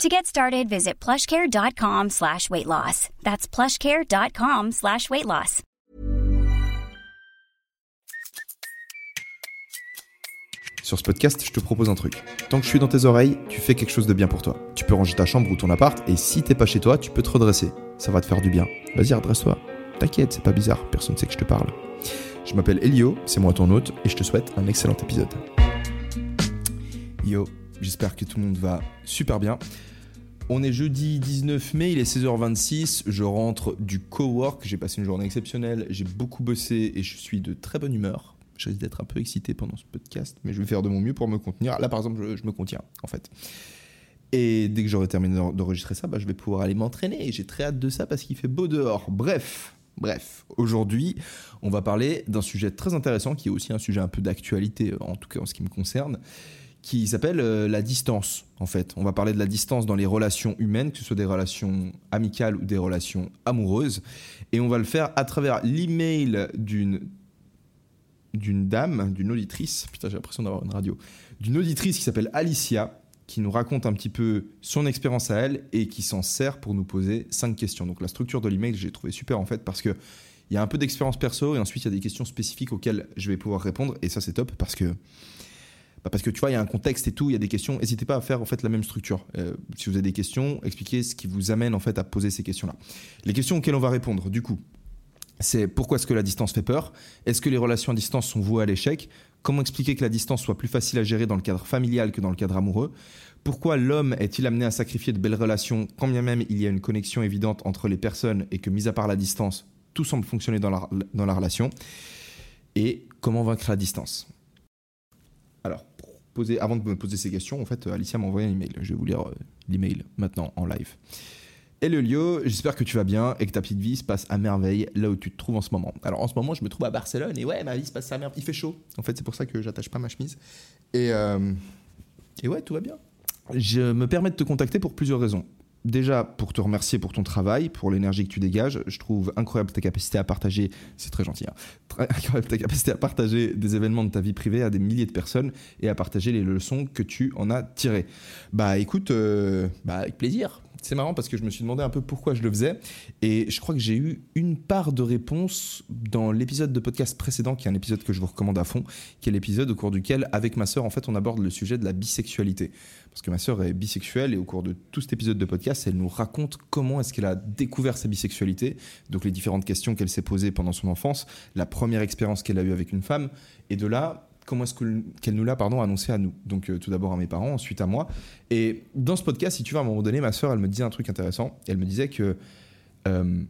To get started, visit plushcare.com slash weight loss. That's plushcare.com slash weight loss. Sur ce podcast, je te propose un truc. Tant que je suis dans tes oreilles, tu fais quelque chose de bien pour toi. Tu peux ranger ta chambre ou ton appart, et si t'es pas chez toi, tu peux te redresser. Ça va te faire du bien. Vas-y, redresse-toi. T'inquiète, c'est pas bizarre, personne ne sait que je te parle. Je m'appelle Elio, c'est moi ton hôte, et je te souhaite un excellent épisode. Yo, j'espère que tout le monde va super bien. On est jeudi 19 mai, il est 16h26, je rentre du cowork, j'ai passé une journée exceptionnelle, j'ai beaucoup bossé et je suis de très bonne humeur. Je risque d'être un peu excité pendant ce podcast, mais je vais faire de mon mieux pour me contenir. Là par exemple, je, me contiens en fait. Et dès que j'aurai terminé d'enregistrer ça, bah, je vais pouvoir aller m'entraîner. Et j'ai très hâte de ça parce qu'il fait beau dehors. Bref, bref. Aujourd'hui, on va parler d'un sujet très intéressant qui est aussi un sujet un peu d'actualité, en tout cas en ce qui me concerne, qui s'appelle euh, la distance. En fait, on va parler de la distance dans les relations humaines, que ce soit des relations amicales ou des relations amoureuses. Et on va le faire à travers l'email d'une d'une dame, d'une auditrice, putain j'ai l'impression d'avoir une radio, d'une auditrice qui s'appelle Alicia, qui nous raconte un petit peu son expérience à elle et qui s'en sert pour nous poser cinq questions. Donc la structure de l'email, j'ai trouvé super en fait parce que il y a un peu d'expérience perso et ensuite il y a des questions spécifiques auxquelles je vais pouvoir répondre et ça c'est top parce que bah parce que tu vois il y a un contexte et tout, il y a des questions. N'hésitez pas à faire en fait la même structure. Euh, si vous avez des questions, expliquez ce qui vous amène en fait à poser ces questions-là. Les questions auxquelles on va répondre, du coup, c'est pourquoi est-ce que la distance fait peur? Est-ce que les relations à distance sont vouées à l'échec? Comment expliquer que la distance soit plus facile à gérer dans le cadre familial que dans le cadre amoureux? Pourquoi l'homme est-il amené à sacrifier de belles relations quand bien même il y a une connexion évidente entre les personnes et que, mis à part la distance, tout semble fonctionner dans la, dans la relation? Et comment vaincre la distance? Alors, poser, avant de me poser ces questions, en fait, Alicia m'a envoyé un email. Je vais vous lire euh, l'email maintenant en live. Hello Lio, j'espère que tu vas bien et que ta petite vie se passe à merveille là où tu te trouves en ce moment. Alors en ce moment, je me trouve à Barcelone et ouais, ma vie se passe à merveille. Il fait chaud. En fait, c'est pour ça que j'attache pas ma chemise. Et, euh, et ouais, tout va bien. Je me permets de te contacter pour plusieurs raisons. Déjà, pour te remercier pour ton travail, pour l'énergie que tu dégages. Je trouve incroyable ta capacité à partager, c'est très gentil, hein, incroyable ta capacité à partager des événements de ta vie privée à des milliers de personnes et à partager les leçons que tu en as tirées. Bah écoute, euh, bah, avec plaisir c'est marrant parce que je me suis demandé un peu pourquoi je le faisais. Et je crois que j'ai eu une part de réponse dans l'épisode de podcast précédent, qui est un épisode que je vous recommande à fond, qui est l'épisode au cours duquel, avec ma sœur, en fait, on aborde le sujet de la bisexualité. Parce que ma sœur est bisexuelle et au cours de tout cet épisode de podcast, elle nous raconte comment est-ce qu'elle a découvert sa bisexualité, donc les différentes questions qu'elle s'est posées pendant son enfance, la première expérience qu'elle a eue avec une femme. Et de là, comment est-ce qu'elle nous l'a pardon annoncé à nous. Donc euh, tout d'abord à mes parents ensuite à moi. Et dans ce podcast si tu veux à un moment donné ma soeur elle me disait un truc intéressant. Elle me disait que euh,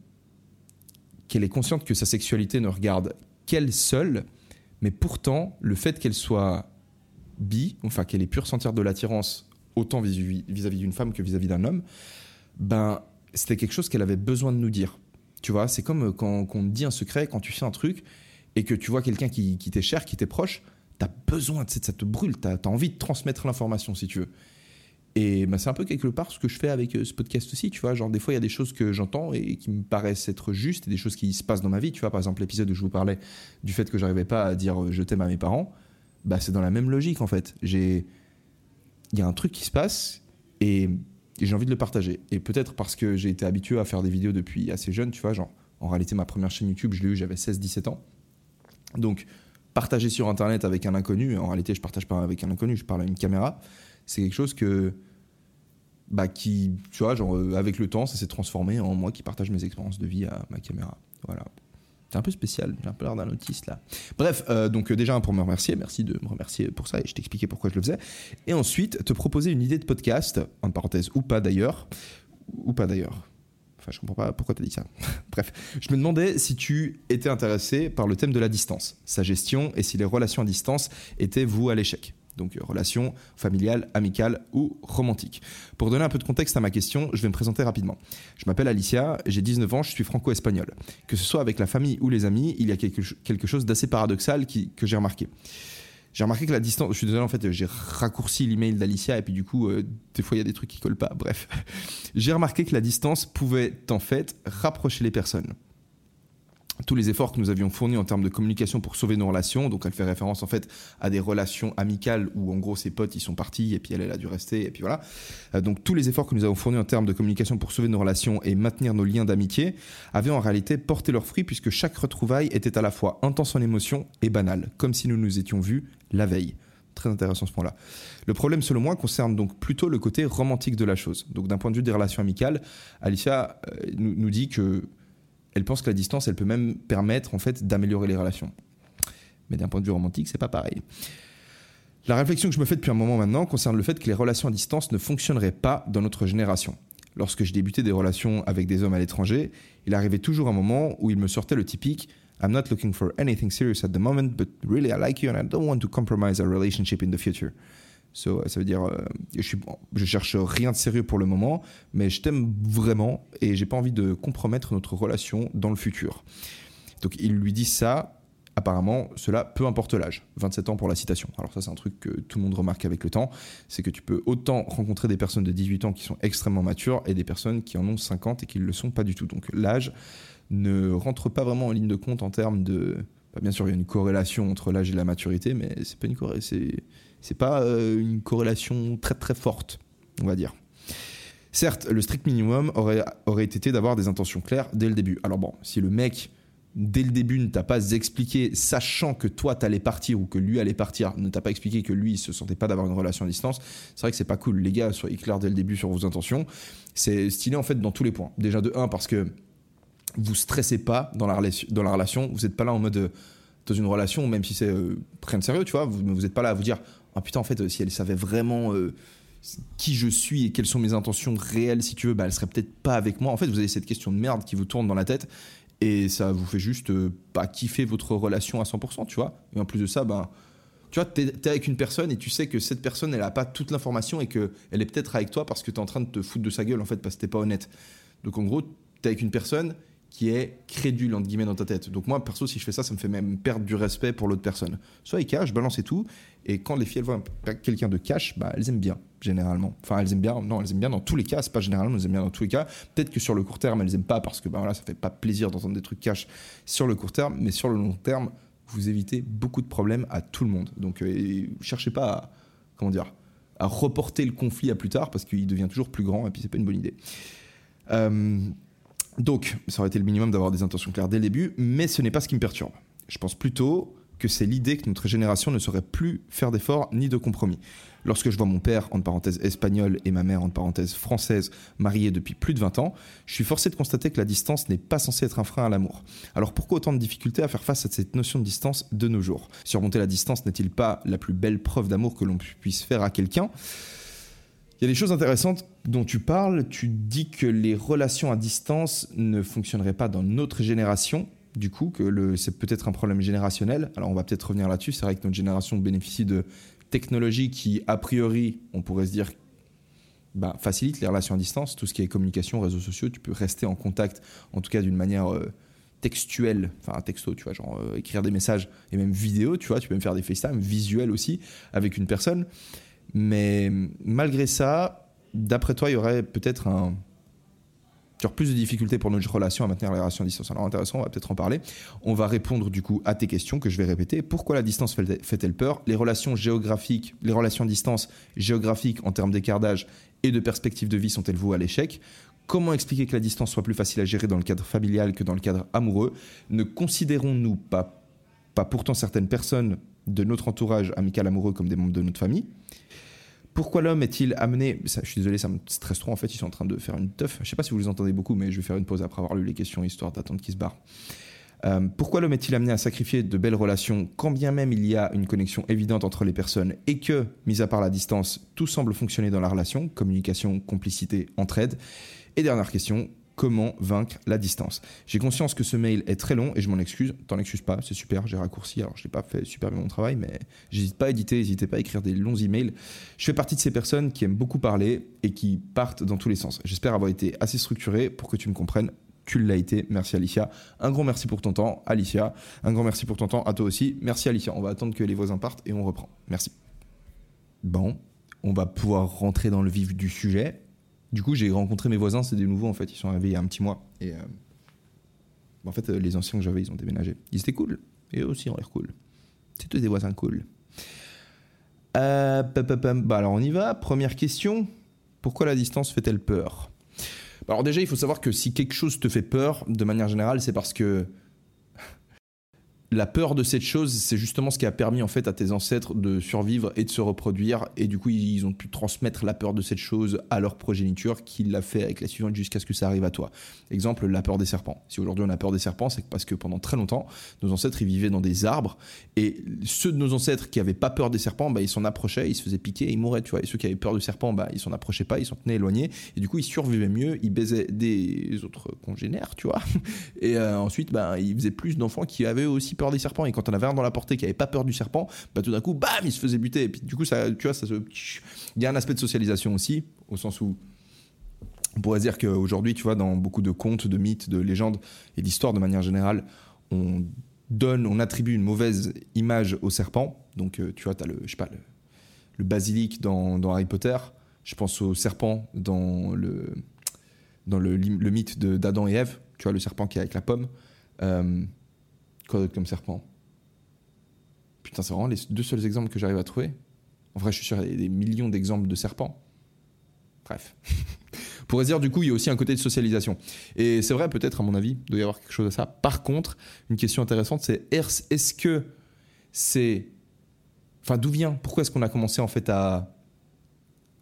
qu'elle est consciente que sa sexualité ne regarde qu'elle seule mais pourtant le fait qu'elle soit bi enfin qu'elle ait pu ressentir de l'attirance autant vis-à-vis d'une femme que vis-à-vis d'un homme ben c'était quelque chose qu'elle avait besoin de nous dire. Tu vois c'est comme quand, on dit un secret quand tu fais un truc et que tu vois quelqu'un qui t'est cher qui t'est proche tu as besoin, ça te brûle, tu as, envie de transmettre l'information si tu veux. Et bah, c'est un peu quelque part ce que je fais avec euh, ce podcast aussi, tu vois. Genre, des fois, il y a des choses que j'entends et qui me paraissent être justes et des choses qui se passent dans ma vie, tu vois. Par exemple, l'épisode où je vous parlais du fait que j'arrivais pas à dire euh, je t'aime à mes parents, bah, c'est dans la même logique en fait. J'ai. Il y a un truc qui se passe et, j'ai envie de le partager. Et peut-être parce que j'ai été habitué à faire des vidéos depuis assez jeune, tu vois. Genre, en réalité, ma première chaîne YouTube, je l'ai eu, j'avais 16-17 ans. Donc, partager sur Internet avec un inconnu, en réalité, je partage pas avec un inconnu, je parle à une caméra, c'est quelque chose que. Bah, qui, tu vois, genre, euh, avec le temps, ça s'est transformé en moi qui partage mes expériences de vie à ma caméra. Voilà. C'est un peu spécial, j'ai un peu l'air d'un autiste là. Bref, euh, donc euh, déjà pour me remercier, merci de me remercier pour ça et je t'expliquais pourquoi je le faisais. Et ensuite, te proposer une idée de podcast, en parenthèse ou pas d'ailleurs, ou pas d'ailleurs, Enfin, je comprends pas pourquoi tu as dit ça. Bref, je me demandais si tu étais intéressé par le thème de la distance, sa gestion et si les relations à distance étaient vous à l'échec. Donc relation familiale, amicale ou romantique. Pour donner un peu de contexte à ma question, je vais me présenter rapidement. Je m'appelle Alicia, j'ai 19 ans, je suis franco-espagnol. Que ce soit avec la famille ou les amis, il y a quelque, chose d'assez paradoxal que j'ai remarqué. J'ai remarqué que la distance, je suis désolé en fait, j'ai raccourci l'email d'Alicia et puis du coup, euh, des fois il y a des trucs qui collent pas. Bref, j'ai remarqué que la distance pouvait en fait rapprocher les personnes tous les efforts que nous avions fournis en termes de communication pour sauver nos relations. Donc elle fait référence en fait à des relations amicales où en gros ses potes ils sont partis et puis elle, elle a dû rester et puis voilà. Euh, donc tous les efforts que nous avons fournis en termes de communication pour sauver nos relations et maintenir nos liens d'amitié avaient en réalité porté leurs fruits puisque chaque retrouvaille était à la fois intense en émotion et banale, comme si nous nous étions vus la veille. Très intéressant ce point-là. Le problème, selon moi, concerne donc plutôt le côté romantique de la chose. Donc, d'un point de vue des relations amicales, Alicia euh, nous, dit que elle pense que la distance, elle peut même permettre en fait d'améliorer les relations. Mais d'un point de vue romantique, c'est pas pareil. La réflexion que je me fais depuis un moment maintenant concerne le fait que les relations à distance ne fonctionneraient pas dans notre génération. Lorsque je débutais des relations avec des hommes à l'étranger, il arrivait toujours un moment où il me sortait le typique I'm not looking for anything serious at the moment, but really I like you and I don't want to compromise our relationship in the future. Dire, euh, je, je cherche rien de sérieux pour le moment, mais je t'aime vraiment et j'ai pas envie de compromettre notre relation dans le futur. Donc il lui dit ça. Apparemment, cela peu importe l'âge. 27 ans pour la citation. Alors ça, c'est un truc que tout le monde remarque avec le temps. C'est que tu peux autant rencontrer des personnes de 18 ans qui sont extrêmement matures et des personnes qui en ont 50 et qui ne le sont pas du tout. Donc l'âge ne rentre pas vraiment en ligne de compte en termes de... Bah, bien sûr, il y a une corrélation entre l'âge et la maturité, mais c'est pas une pas euh, une corrélation très très forte, on va dire. Certes, le strict minimum aurait, aurait été d'avoir des intentions claires dès le début. Alors bon, si le mec, dès le début, ne t'a pas expliqué, sachant que toi t'allais partir ou que lui allait partir, ne t'a pas expliqué que lui il se sentait pas d'avoir une relation à distance, c'est vrai que c'est pas cool. Les gars, soyez clairs dès le début sur vos intentions. C'est stylé en fait dans tous les points. Déjà de 1 parce que vous stressez pas dans la, dans la relation, vous n'êtes pas là en mode euh, dans une relation, même si c'est euh, rien de sérieux, tu vois, vous n'êtes pas là à vous dire ah putain, en fait, si elle savait vraiment euh, qui je suis et quelles sont mes intentions réelles, si tu veux, bah, elle serait peut-être pas avec moi. En fait, vous avez cette question de merde qui vous tourne dans la tête et ça vous fait juste euh, pas kiffer votre relation à 100%, tu vois. Et en plus de ça, ben. tu vois, t'es es avec une personne et tu sais que cette personne, elle a pas toute l'information et qu'elle est peut-être avec toi parce que t'es en train de te foutre de sa gueule, en fait, parce que t'es pas honnête. Donc en gros, t'es avec une personne qui est crédule entre guillemets dans ta tête. Donc moi perso si je fais ça, ça me fait même perdre du respect pour l'autre personne. Soit cash, balance et tout, et quand les filles elles voient quelqu'un de cash, bah elles aiment bien généralement. Enfin elles aiment bien, non elles aiment bien dans tous les cas, c'est pas généralement elles aiment bien dans tous les cas. Peut-être que sur le court terme elles aiment pas parce que bah voilà ça fait pas plaisir d'entendre des trucs cash sur le court terme, mais sur le long terme vous évitez beaucoup de problèmes à tout le monde. Donc euh, cherchez pas à, comment dire à reporter le conflit à plus tard parce qu'il devient toujours plus grand et puis c'est pas une bonne idée. Euh, donc, ça aurait été le minimum d'avoir des intentions claires dès le début, mais ce n'est pas ce qui me perturbe. Je pense plutôt que c'est l'idée que notre génération ne saurait plus faire d'efforts ni de compromis. Lorsque je vois mon père, entre parenthèses espagnol, et ma mère, entre parenthèses française, mariés depuis plus de 20 ans, je suis forcé de constater que la distance n'est pas censée être un frein à l'amour. Alors pourquoi autant de difficultés à faire face à cette notion de distance de nos jours? Surmonter la distance n'est-il pas la plus belle preuve d'amour que l'on puisse faire à quelqu'un? Il y a des choses intéressantes dont tu parles. Tu dis que les relations à distance ne fonctionneraient pas dans notre génération. Du coup, que c'est peut-être un problème générationnel. Alors, on va peut-être revenir là-dessus. C'est vrai que notre génération bénéficie de technologies qui, a priori, on pourrait se dire, bah, facilitent les relations à distance. Tout ce qui est communication, réseaux sociaux, tu peux rester en contact, en tout cas d'une manière euh, textuelle, enfin un texto, tu vois, genre euh, écrire des messages et même vidéo, tu vois, tu peux même faire des FaceTime visuels aussi avec une personne. Mais malgré ça, d'après toi, il y aurait peut-être un, plus de difficultés pour notre relation à maintenir la relation à distance. Alors intéressant, on va peut-être en parler. On va répondre du coup à tes questions que je vais répéter. Pourquoi la distance fait-elle peur? Les relations géographiques, les relations à distance géographiques en termes d'écart d'âge et de perspective de vie sont-elles vouées à l'échec? Comment expliquer que la distance soit plus facile à gérer dans le cadre familial que dans le cadre amoureux? Ne considérons-nous pas, pas pourtant certaines personnes de notre entourage amical amoureux comme des membres de notre famille? Pourquoi l'homme est-il amené Je suis désolé, ça me stresse trop. En fait, ils sont en train de faire une teuf. Je sais pas si vous les entendez beaucoup, mais je vais faire une pause après avoir lu les questions histoire d'attendre qu'ils se barrent. Euh, pourquoi l'homme est-il amené à sacrifier de belles relations quand bien même il y a une connexion évidente entre les personnes et que, mis à part la distance, tout semble fonctionner dans la relation, communication, complicité, entraide? Et dernière question, comment vaincre la distance. J'ai conscience que ce mail est très long et je m'en excuse. T'en excuses pas, c'est super, j'ai raccourci. Alors je n'ai pas fait super bien mon travail, mais j'hésite pas à éditer, n'hésitez pas à écrire des longs emails. Je fais partie de ces personnes qui aiment beaucoup parler et qui partent dans tous les sens. J'espère avoir été assez structuré pour que tu me comprennes. Tu l'as été, merci Alicia. Un grand merci pour ton temps, Alicia. Un grand merci pour ton temps à toi aussi. Merci Alicia. On va attendre que les voisins partent et on reprend. Merci. Bon, on va pouvoir rentrer dans le vif du sujet. Du coup, j'ai rencontré mes voisins, c'est des nouveaux en fait. Ils sont arrivés il y a un petit mois. Et euh, en fait, euh, les anciens que j'avais, ils ont déménagé. Ils étaient cool. Et eux aussi ont l'air cool. C'est tous des voisins cool. Euh, bah alors on y va. Première question. Pourquoi la distance fait-elle peur? Bah, Alors déjà, il faut savoir que si quelque chose te fait peur, de manière générale, c'est parce que la peur de cette chose, c'est justement ce qui a permis en fait à tes ancêtres de survivre et de se reproduire. Et du coup, ils ont pu transmettre la peur de cette chose à leur progéniture, qui l'a fait avec la suivante jusqu'à ce que ça arrive à toi. Exemple, la peur des serpents. Si aujourd'hui on a peur des serpents, c'est parce que pendant très longtemps, nos ancêtres ils vivaient dans des arbres et ceux de nos ancêtres qui avaient pas peur des serpents, bah, ils s'en approchaient, ils se faisaient piquer, ils mouraient, tu vois. Et ceux qui avaient peur des serpents, bah, ils s'en approchaient pas, ils s'en tenaient éloignés. Et du coup, ils survivaient mieux, ils baisaient des autres congénères, tu vois. Et euh, ensuite, bah, ils faisaient plus d'enfants qui avaient aussi peur des serpents. Et quand on avait un dans la portée qui avait pas peur du serpent, bah, tout d'un coup, bam, il se faisait buter. Et puis du coup, ça, tu vois, ça se... il y a un aspect de socialisation aussi, au sens où on pourrait dire qu'aujourd'hui, tu vois, dans beaucoup de contes, de mythes, de légendes et d'histoires de manière générale, on donne, on attribue une mauvaise image au serpent. Donc, euh, tu vois, tu le, je sais pas, le, basilic dans, Harry Potter. Je pense au serpent dans le, dans le, le mythe d'Adam et Ève. Tu vois, le serpent qui est avec la pomme. Euh, quoi d'autre comme serpent Putain, c'est vraiment les deux seuls exemples que j'arrive à trouver. En vrai, je suis sûr qu'il y a des millions d'exemples de serpents. Bref. Pour dire, du coup, il y a aussi un côté de socialisation. Et c'est vrai, peut-être, à mon avis, il doit y avoir quelque chose à ça. Par contre, une question intéressante, c'est est-ce que c'est. Enfin, d'où vient Pourquoi est-ce qu'on a commencé, en fait, à,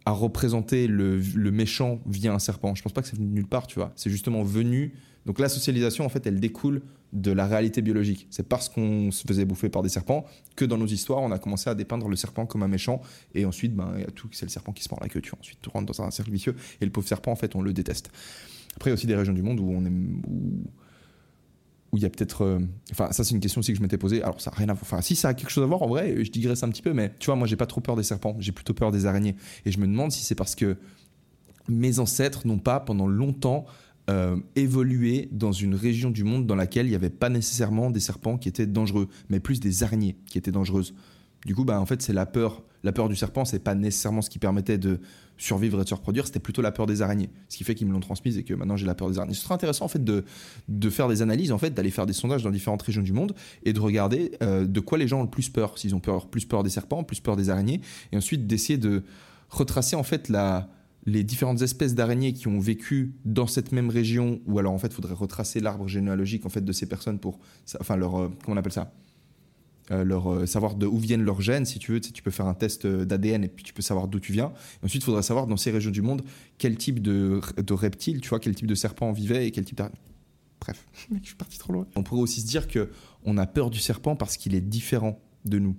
à représenter le, le, méchant via un serpent? Je pense pas que c'est venu de nulle part, tu vois. C'est justement venu donc la socialisation, en fait, elle découle de la réalité biologique. C'est parce qu'on se faisait bouffer par des serpents que dans nos histoires, on a commencé à dépeindre le serpent comme un méchant. Et ensuite, ben, c'est le serpent qui se mord la queue. Tu ensuite, tu rentres dans un cercle vicieux. Et le pauvre serpent, en fait, on le déteste. Après, il y a aussi des régions du monde où on aime, où, il y a peut-être. Euh, enfin, ça, c'est une question aussi que je m'étais posée. Alors, ça n'a rien à voir. Enfin, si ça a quelque chose à voir, en vrai, je digresse un petit peu, mais tu vois, moi, j'ai pas trop peur des serpents. J'ai plutôt peur des araignées. Et je me demande si c'est parce que mes ancêtres n'ont pas, pendant longtemps, euh, évoluer dans une région du monde dans laquelle il n'y avait pas nécessairement des serpents qui étaient dangereux, mais plus des araignées qui étaient dangereuses. Du coup, bah, en fait, c'est la peur. La peur du serpent, c'est pas nécessairement ce qui permettait de survivre et de se reproduire, c'était plutôt la peur des araignées. Ce qui fait qu'ils me l'ont transmise et que maintenant j'ai la peur des araignées. Ce serait intéressant en fait de, de faire des analyses, en fait, d'aller faire des sondages dans différentes régions du monde et de regarder euh, de quoi les gens ont le plus peur. S'ils ont peur, plus peur des serpents, plus peur des araignées, et ensuite d'essayer de retracer en fait la, les différentes espèces d'araignées qui ont vécu dans cette même région, ou alors en fait, il faudrait retracer l'arbre généalogique en fait de ces personnes pour, enfin leur, euh, comment on appelle ça, euh, leur euh, savoir de où viennent leurs gènes, si tu veux. Tu, peux faire un test d'ADN et puis tu peux savoir d'où tu viens. ensuite, il faudrait savoir dans ces régions du monde quel type de, de reptile, tu vois, quel type de serpent vivait et quel type d'araignée. Bref, je suis parti trop loin. On pourrait aussi se dire que on a peur du serpent parce qu'il est différent de nous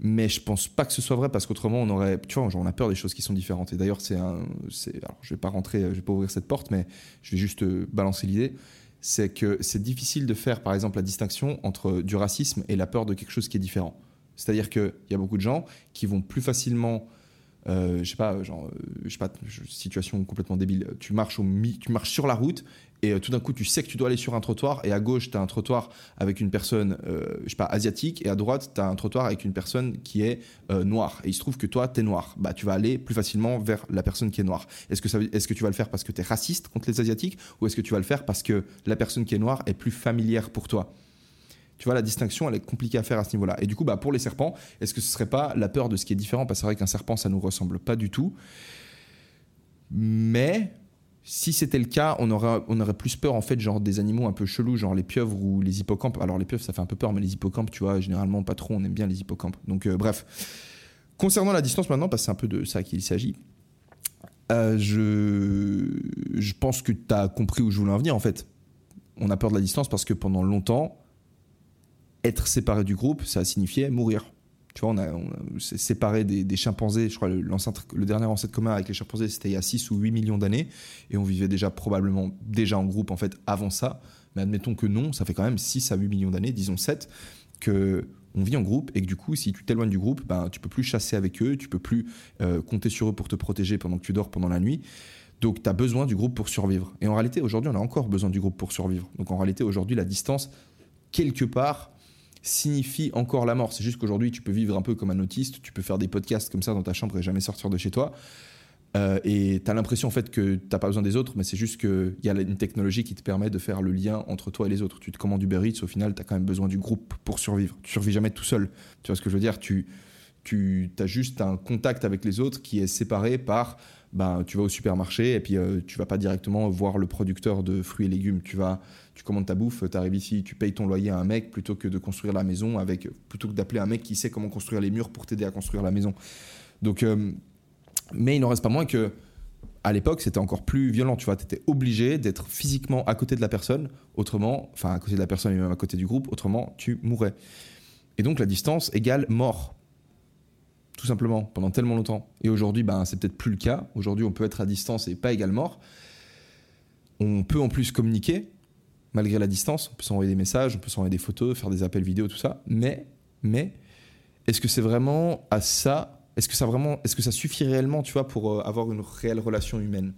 mais je pense pas que ce soit vrai parce qu'autrement on aurait tu vois on a peur des choses qui sont différentes. Et d'ailleurs c'est un c'est alors je vais pas rentrer je vais pas ouvrir cette porte mais je vais juste euh, balancer l'idée. C'est que c'est difficile de faire par exemple la distinction entre du racisme et la peur de quelque chose qui est différent. C'est-à-dire qu'il y a beaucoup de gens qui vont plus facilement euh, je sais pas, genre, euh, je sais pas, situation complètement débile. Tu marches, au tu marches sur la route et euh, tout d'un coup tu sais que tu dois aller sur un trottoir et à gauche tu as un trottoir avec une personne je sais pas asiatique et à droite tu as un trottoir avec une personne qui est noire. Et il se trouve que toi tu es noir bah tu vas aller plus facilement vers la personne qui est noire. Est-ce que ça est-ce que tu vas le faire parce que tu es raciste contre les asiatiques ou est-ce que tu vas le faire parce que la personne qui est noire est plus familière pour toi? Tu vois, la distinction, elle est compliquée à faire à ce niveau-là. Et du coup, bah, pour les serpents, est-ce que ce serait pas la peur de ce qui est différent? Parce que c'est vrai qu'un serpent, ça nous ressemble pas du tout. Mais si c'était le cas, on aurait, on aurait plus peur en fait, genre des animaux un peu chelous, genre les pieuvres ou les hippocampes. Alors les pieuvres, ça fait un peu peur, mais les hippocampes, tu vois, généralement pas trop. On aime bien les hippocampes. Donc euh, bref. Concernant la distance maintenant, parce que c'est un peu de ça qu'il s'agit. Euh, je, je pense que tu as compris où je voulais en venir en fait. On a peur de la distance parce que pendant longtemps, être séparé du groupe, ça signifiait mourir. Tu vois, on a, séparé des, chimpanzés. Je crois le, le dernier ancêtre commun avec les chimpanzés, c'était il y a 6 ou 8 millions d'années. Et on vivait déjà probablement déjà en groupe, en fait, avant ça. Mais admettons que non, ça fait quand même 6 à 8 millions d'années, disons 7, que on vit en groupe et que du coup, si tu t'éloignes du groupe, ben, tu peux plus chasser avec eux, tu peux plus euh, compter sur eux pour te protéger pendant que tu dors pendant la nuit. Donc, tu as besoin du groupe pour survivre. Et en réalité, aujourd'hui, on a encore besoin du groupe pour survivre. Donc, en réalité, aujourd'hui, la distance, quelque part, signifie encore la mort. C'est juste qu'aujourd'hui, tu peux vivre un peu comme un autiste, tu peux faire des podcasts comme ça dans ta chambre et jamais sortir de chez toi. Euh, et tu as l'impression en fait que tu pas besoin des autres, mais c'est juste qu'il y a une technologie qui te permet de faire le lien entre toi et les autres. Tu te commandes Uber Eats, au final, tu as quand même besoin du groupe pour survivre. Tu survis jamais tout seul. Tu vois ce que je veux dire? Tu, tu as juste un contact avec les autres qui est séparé par ben, tu vas au supermarché et puis euh, tu vas pas directement voir le producteur de fruits et légumes. Tu vas, tu commandes ta bouffe, tu arrives ici, tu payes ton loyer à un mec plutôt que de construire la maison avec, plutôt que d'appeler un mec qui sait comment construire les murs pour t'aider à construire la maison. Donc, euh, mais il n'en reste pas moins que à l'époque, c'était encore plus violent. Tu vois, tu étais obligé d'être physiquement à côté de la personne, autrement, enfin à côté de la personne et même à côté du groupe, autrement tu mourrais. Et donc la distance égale mort. Tout simplement, pendant tellement longtemps. Et aujourd'hui, ben, c'est peut-être plus le cas. Aujourd'hui, on peut être à distance et pas égal mort. On peut en plus communiquer, malgré la distance. On peut s'envoyer des messages, on peut s'envoyer des photos, faire des appels vidéo, tout ça. Mais, mais, est-ce que c'est vraiment à ça est-ce que ça vraiment, est-ce que ça suffit réellement, tu vois, pour euh, avoir une réelle relation humaine?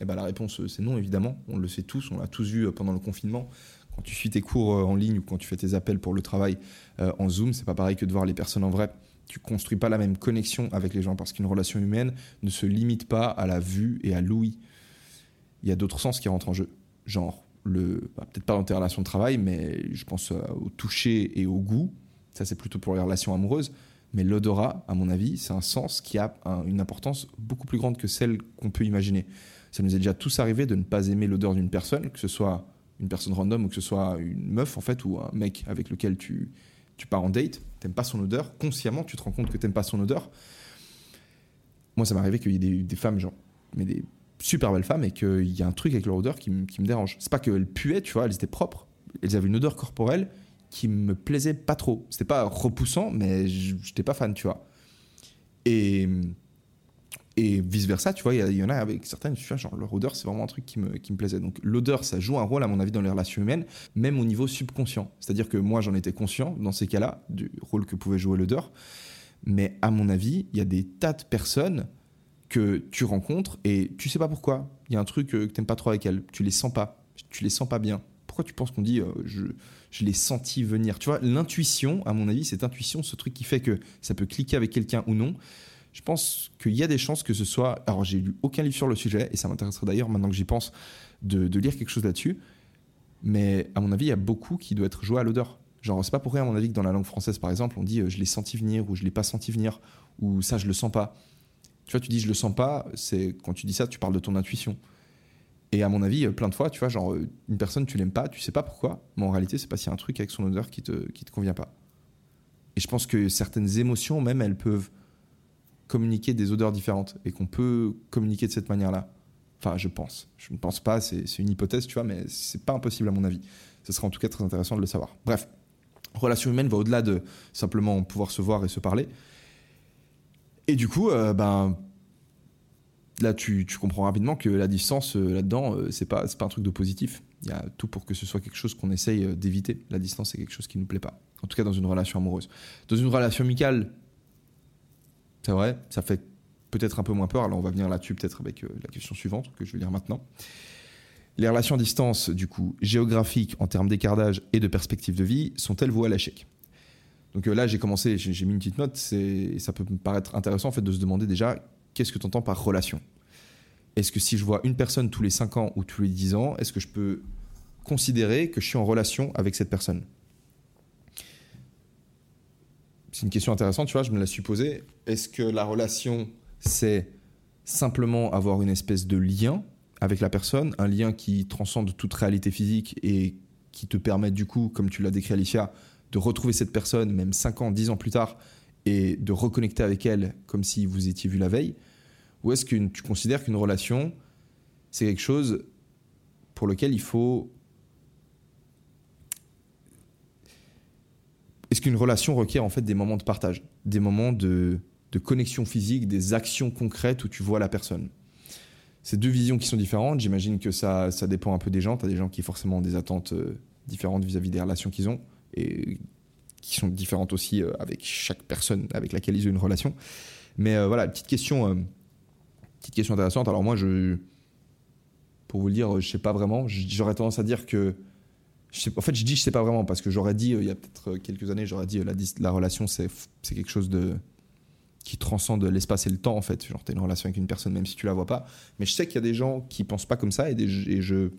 Eh ben la réponse euh, c'est non évidemment. On le sait tous, on l'a tous vu euh, pendant le confinement. Quand tu suis tes cours en ligne ou quand tu fais tes appels pour le travail en Zoom, c'est pas pareil que de voir les personnes en vrai. Tu construis pas la même connexion avec les gens parce qu'une relation humaine ne se limite pas à la vue et à l'ouïe. Il y a d'autres sens qui rentrent en jeu, genre bah, peut-être pas dans tes relations de travail, mais je pense au toucher et au goût. Ça c'est plutôt pour les relations amoureuses mais l'odorat, à mon avis, c'est un sens qui a une importance beaucoup plus grande que celle qu'on peut imaginer. Ça nous est déjà tous arrivé de ne pas aimer l'odeur d'une personne, que ce soit une personne random ou que ce soit une meuf en fait ou un mec avec lequel tu, pars en date, t'aimes pas son odeur, consciemment tu te rends compte que t'aimes pas son odeur. Moi ça m'est arrivé qu'il y ait des, femmes, genre, mais des super belles femmes et qu'il y a un truc avec leur odeur qui, me dérange. C'est pas qu'elles puaient, tu vois, elles étaient propres, elles avaient une odeur corporelle qui me plaisait pas trop. C'était pas repoussant, mais j'étais pas fan, tu vois. Et, et vice versa, tu vois, il y, en a avec certaines, tu genre leur odeur, c'est vraiment un truc qui me, qui me plaisait. Donc l'odeur, ça joue un rôle, à mon avis, dans les relations humaines, même au niveau subconscient. C'est-à-dire que moi, j'en étais conscient dans ces cas-là, du rôle que pouvait jouer l'odeur. Mais à mon avis, il y a des tas de personnes que tu rencontres et tu sais pas pourquoi. Il y a un truc euh, que t'aimes pas trop avec elles. Tu les sens pas. Tu les sens pas bien. Pourquoi tu penses qu'on dit euh, je, je l'ai senti venir? Tu vois, l'intuition, à mon avis, cette intuition, ce truc qui fait que ça peut cliquer avec quelqu'un ou non, je pense qu'il y a des chances que ce soit. Alors, j'ai lu aucun livre sur le sujet, et ça m'intéresserait d'ailleurs, maintenant que j'y pense, de, lire quelque chose là-dessus. Mais à mon avis, il y a beaucoup qui doit être joué à l'odeur. Genre, c'est pas pour rien, à mon avis, que dans la langue française, par exemple, on dit euh, je l'ai senti venir, ou je l'ai pas senti venir, ou ça, je le sens pas. Tu vois, tu dis je le sens pas, c'est quand tu dis ça, tu parles de ton intuition. Et à mon avis, euh, plein de fois, tu vois, genre, euh, une personne, tu l'aimes pas, tu sais pas pourquoi, mais en réalité, c'est parce qu'il y a un truc avec son odeur qui te, qui te convient pas. Et je pense que certaines émotions, même, elles peuvent communiquer des odeurs différentes et qu'on peut communiquer de cette manière-là. Enfin, je pense. Je ne pense pas, c'est une hypothèse, tu vois, mais c'est pas impossible à mon avis. Ce serait en tout cas très intéressant de le savoir. Bref, relation humaine va au-delà de simplement pouvoir se voir et se parler. Et du coup, euh, ben, là, tu, comprends rapidement que la distance euh, là-dedans, euh, c'est pas, pas un truc de positif. Il y a tout pour que ce soit quelque chose qu'on essaye euh, d'éviter. La distance, c'est quelque chose qui nous plaît pas. En tout cas, dans une relation amoureuse. Dans une relation amicale, c'est vrai, ça fait peut-être un peu moins peur. Alors, on va venir là-dessus peut-être avec la question suivante que je vais lire maintenant. Les relations à distance, du coup, géographiques en termes d'écartage et de perspective de vie, sont-elles vouées à l'échec? Donc là, j'ai commencé, j'ai mis une petite note. Ça peut me paraître intéressant en fait de se demander déjà qu'est-ce que tu entends par relation? Est-ce que si je vois une personne tous les 5 ans ou tous les 10 ans, est-ce que je peux considérer que je suis en relation avec cette personne? C'est une question intéressante, tu vois, je me la suis posée. Est-ce que la relation, c'est simplement avoir une espèce de lien avec la personne, un lien qui transcende toute réalité physique et qui te permet du coup, comme tu l'as décrit Alicia, de retrouver cette personne même 5 ans, 10 ans plus tard et de reconnecter avec elle comme si vous étiez vu la veille ou est-ce que tu considères qu'une relation, c'est quelque chose pour lequel il faut est-ce qu'une relation requiert en fait des moments de partage, des moments de, connexion physique, des actions concrètes où tu vois la personne? C'est deux visions qui sont différentes. J'imagine que ça, ça dépend un peu des gens. Tu as des gens qui forcément ont des attentes euh, différentes vis-à-vis des relations qu'ils ont qui sont différentes aussi euh, avec chaque personne avec laquelle ils ont une relation. Mais euh, voilà, petite question, petite question intéressante. Alors moi, je, pour vous le dire, je sais pas vraiment. J'aurais tendance à dire que en fait, je dis je sais pas vraiment parce que j'aurais dit, euh, il y a peut-être euh, quelques années, j'aurais dit euh, la, la relation, c'est quelque chose de qui transcende l'espace et le temps, en fait. Genre, tu as une relation avec une personne, même si tu la vois pas. Mais je sais qu'il y a des gens qui pensent pas comme ça et je.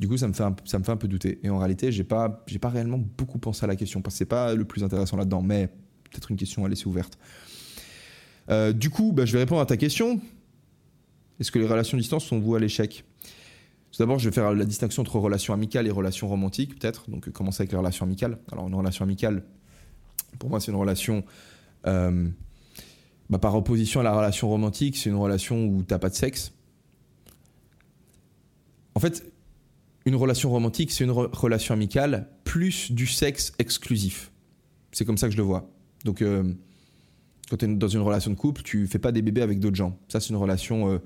Du coup, ça me, fait un, ça me fait un peu douter. Et en réalité, j'ai pas, j'ai pas réellement beaucoup pensé à la question parce que c'est pas le plus intéressant là-dedans, mais peut-être une question à laisser ouverte. du coup, bah, je vais répondre à ta question. Est-ce que les relations de distance sont vouées à l'échec? Tout d'abord, je vais faire la distinction entre relations amicales et relations romantiques, peut-être. Donc, commencer avec les relations amicales. Alors, une relation amicale, pour moi, c'est une relation. Euh, bah, par opposition à la relation romantique, c'est une relation où tu n'as pas de sexe. En fait, une relation romantique, c'est une relation amicale plus du sexe exclusif. C'est comme ça que je le vois. Donc, euh, quand tu es dans une relation de couple, tu fais pas des bébés avec d'autres gens. Ça, c'est une relation. Euh,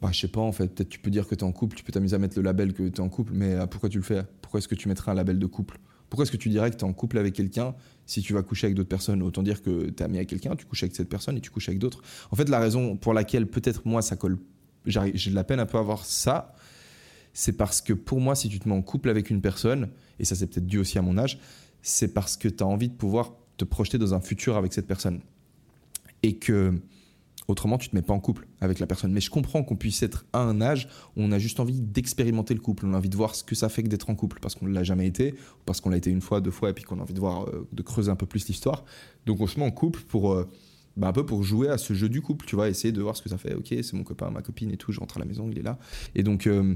bah, je sais pas en fait, peut-être tu peux dire que tu es en couple, tu peux t'amuser à mettre le label que tu es en couple, mais euh, pourquoi tu le fais? Pourquoi est-ce que tu mettrais un label de couple? Pourquoi est-ce que tu dirais que tu es en couple avec quelqu'un si tu vas coucher avec d'autres personnes? Autant dire que tu es ami avec quelqu'un, tu couches avec cette personne et tu couches avec d'autres. En fait, la raison pour laquelle peut-être moi ça colle, j'ai de la peine un peu à avoir ça, c'est parce que pour moi, si tu te mets en couple avec une personne, et ça c'est peut-être dû aussi à mon âge, c'est parce que tu as envie de pouvoir te projeter dans un futur avec cette personne. Et que Autrement, tu te mets pas en couple avec la personne. Mais je comprends qu'on puisse être à un âge où on a juste envie d'expérimenter le couple. On a envie de voir ce que ça fait d'être en couple parce qu'on ne l'a jamais été, parce qu'on l'a été une fois, deux fois, et puis qu'on a envie de voir, euh, de creuser un peu plus l'histoire. Donc on se met en couple pour, euh, bah, un peu pour jouer à ce jeu du couple, tu vois, essayer de voir ce que ça fait. Ok, c'est mon copain, ma copine et tout. Je rentre à la maison, il est là. Et donc euh,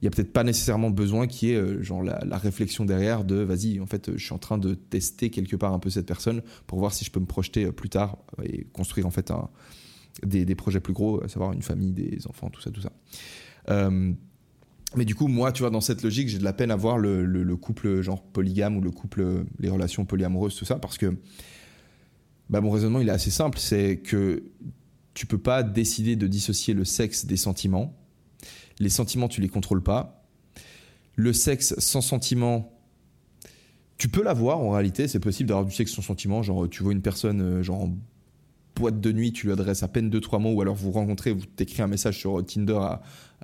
il n'y a peut-être pas nécessairement besoin qu'il y ait genre la, la, réflexion derrière de vas-y, en fait, je suis en train de tester quelque part un peu cette personne pour voir si je peux me projeter plus tard et construire en fait un, des, projets plus gros, à savoir une famille, des enfants, tout ça, tout ça. Euh, mais du coup, moi, tu vois, dans cette logique, j'ai de la peine à voir le, couple genre polygame ou le couple, les relations polyamoureuses, tout ça, parce que bah, mon raisonnement, il est assez simple, c'est que tu peux pas décider de dissocier le sexe des sentiments. Les sentiments, tu les contrôles pas. Le sexe sans sentiment, tu peux l'avoir en réalité, c'est possible d'avoir du sexe sans sentiment, genre tu vois une personne euh, genre boîte de nuit, tu lui adresses à peine deux trois mots, ou alors vous rencontrez, vous t'écrivez un message sur Tinder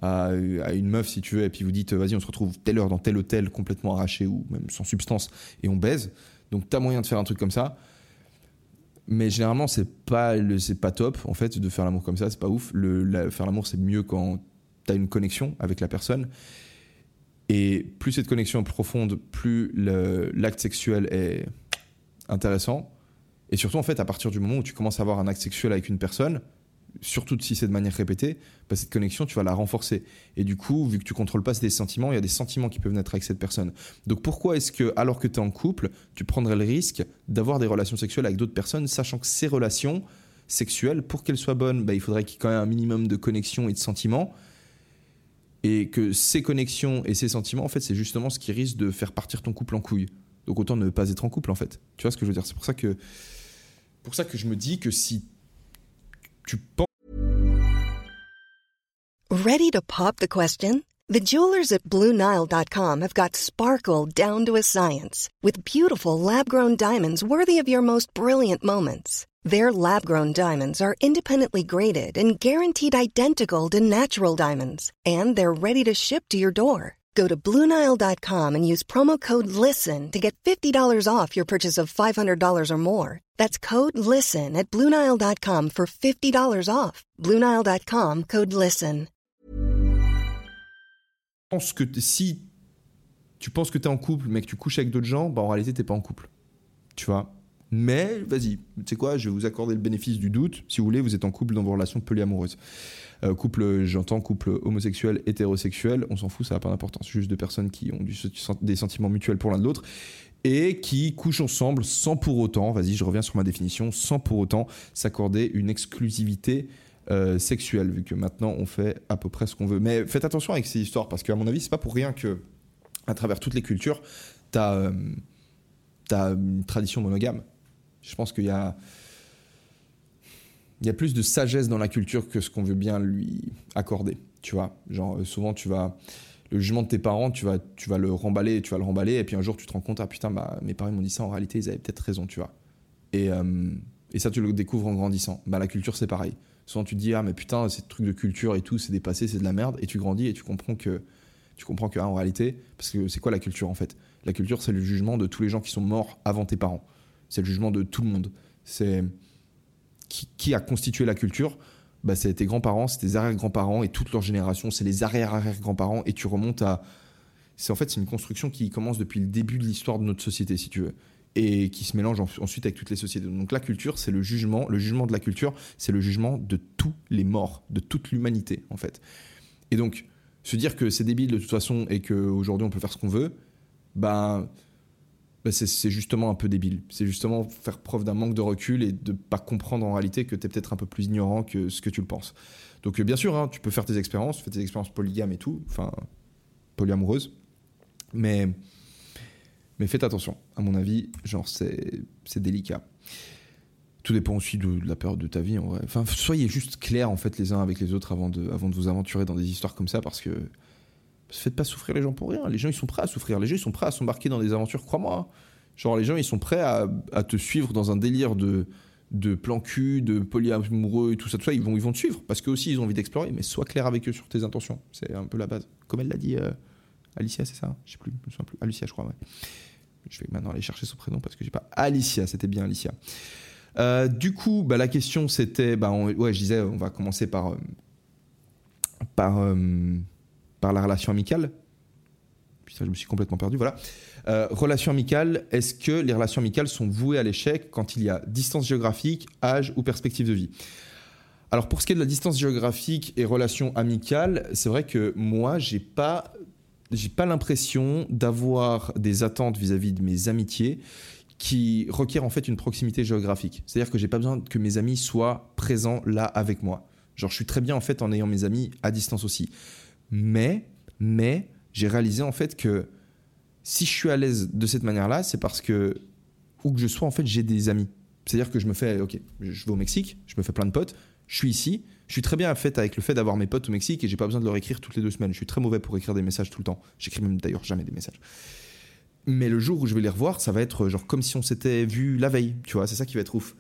à, une meuf si tu veux, et puis vous dites vas-y on se retrouve telle heure dans tel hôtel complètement arraché ou même sans substance et on baise. Donc t'as moyen de faire un truc comme ça. Mais généralement c'est pas c'est pas top en fait de faire l'amour comme ça, c'est pas ouf. Le, faire l'amour c'est mieux quand t'as une connexion avec la personne. Et plus cette connexion est profonde, plus l'acte sexuel est intéressant. Et surtout, en fait, à partir du moment où tu commences à avoir un acte sexuel avec une personne, surtout si c'est de manière répétée, bah, cette connexion, tu vas la renforcer. Et du coup, vu que tu contrôles pas ces sentiments, il y a des sentiments qui peuvent naître avec cette personne. Donc pourquoi est-ce que, alors que tu es en couple, tu prendrais le risque d'avoir des relations sexuelles avec d'autres personnes, sachant que ces relations sexuelles, pour qu'elles soient bonnes, bah, il faudrait qu'il y ait quand même un minimum de connexion et de sentiments. Et que ces connexions et ces sentiments, en fait, c'est justement ce qui risque de faire partir ton couple en couille. Donc autant ne pas être en couple, en fait. Tu vois ce que je veux dire? C'est pour ça que pour ça que je me dis que si tu penses. Ready to pop the question? The jewelers at BlueNile.com have got sparkle down to a science with beautiful lab grown diamonds worthy of your most brilliant moments. Their lab grown diamonds are independently graded and guaranteed identical to natural diamonds, and they're ready to ship to your door. Go to Bluenile.com and use promo code LISTEN to get $50 off your purchase of $500 or more. That's code LISTEN at Bluenile.com for $50 off. Bluenile.com code LISTEN. Je pense que si tu penses que tu es en couple, mais que tu couches avec d'autres gens, bah en réalité, tu pas en couple. Tu vois? Mais vas-y, tu sais quoi, je vais vous accorder le bénéfice du doute. Si vous voulez, vous êtes en couple dans vos relations polyamoureuses. Euh, couple, j'entends couple homosexuel, hétérosexuel, on s'en fout, ça n'a pas d'importance. Juste de personnes qui ont des sentiments mutuels pour l'un de l'autre et qui couchent ensemble sans pour autant, vas-y, je reviens sur ma définition, sans pour autant s'accorder une exclusivité euh, sexuelle, vu que maintenant on fait à peu près ce qu'on veut. Mais faites attention avec ces histoires, parce qu'à mon avis, c'est pas pour rien que à travers toutes les cultures, tu as, une tradition monogame. Je pense qu'il y a, il y a plus de sagesse dans la culture que ce qu'on veut bien lui accorder. Tu vois, genre souvent tu vas le jugement de tes parents, tu vas, tu vas le remballer, tu vas le remballer, et puis un jour tu te rends compte, ah putain, bah, mes parents m'ont dit ça, en réalité ils avaient peut-être raison, tu vois. Et, euh, et ça tu le découvres en grandissant. Bah la culture c'est pareil. Souvent tu te dis, ah mais putain, ces trucs de culture et tout, c'est dépassé, c'est de la merde, et tu grandis et tu comprends que, tu comprends que ah, en réalité, parce que c'est quoi la culture en fait? La culture c'est le jugement de tous les gens qui sont morts avant tes parents. C'est le jugement de tout le monde. C'est qui, a constitué la culture bah, c'est tes grands-parents, c'est tes arrière-grands-parents et toute leur génération, c'est les arrière-arrière-grands-parents et tu remontes à. C'est en fait c'est une construction qui commence depuis le début de l'histoire de notre société, si tu veux, et qui se mélange ensuite avec toutes les sociétés. Donc la culture, c'est le jugement. Le jugement de la culture, c'est le jugement de tous les morts, de toute l'humanité, en fait. Et donc se dire que c'est débile de toute façon et qu'aujourd'hui on peut faire ce qu'on veut, bah bah, c'est justement un peu débile. C'est justement faire preuve d'un manque de recul et de pas comprendre en réalité que tu es peut-être un peu plus ignorant que ce que tu le penses. Donc euh, bien sûr, hein, tu peux faire tes expériences, faire tes expériences polygames et tout, enfin polyamoureuses, mais mais faites attention. À mon avis, genre c'est délicat. Tout dépend aussi de, la peur de ta vie. Enfin, soyez juste clairs en fait les uns avec les autres avant de, avant de vous aventurer dans des histoires comme ça parce que faites pas souffrir les gens pour rien. Les gens, ils sont prêts à souffrir. Les gens, ils sont prêts à s'embarquer dans des aventures, crois-moi. Genre, les gens, ils sont prêts à, te suivre dans un délire de, de plan cul, de polyamoureux et tout ça, tout ça. Ils vont, ils vont te suivre parce qu'aussi, ils ont envie d'explorer. Mais sois clair avec eux sur tes intentions. C'est un peu la base. Comme elle l'a dit, euh, Alicia, c'est ça Je sais plus. Alicia, je crois, ouais. Je vais maintenant aller chercher son prénom parce que j'ai pas. Alicia, c'était bien Alicia. Euh, du coup, bah, la question c'était, bah, ouais, je disais, on va commencer par, euh, par par la relation amicale. Putain, je me suis complètement perdu, voilà. Euh, relation amicale, est-ce que les relations amicales sont vouées à l'échec quand il y a distance géographique, âge ou perspective de vie? Alors pour ce qui est de la distance géographique et relation amicale, c'est vrai que moi, j'ai pas j'ai pas l'impression d'avoir des attentes vis-à-vis de mes amitiés qui requièrent en fait une proximité géographique. C'est-à-dire que j'ai pas besoin que mes amis soient présents là avec moi. Genre je suis très bien en fait en ayant mes amis à distance aussi. Mais, mais, j'ai réalisé en fait que si je suis à l'aise de cette manière-là, c'est parce que, où que je sois, en fait, j'ai des amis. C'est-à-dire que je me fais, ok, je vais au Mexique, je me fais plein de potes, je suis ici, je suis très bien en fait avec le fait d'avoir mes potes au Mexique et j'ai pas besoin de leur écrire toutes les deux semaines. Je suis très mauvais pour écrire des messages tout le temps. J'écris même d'ailleurs jamais des messages. Mais le jour où je vais les revoir, ça va être genre comme si on s'était vu la veille, tu vois, c'est ça qui va être ouf.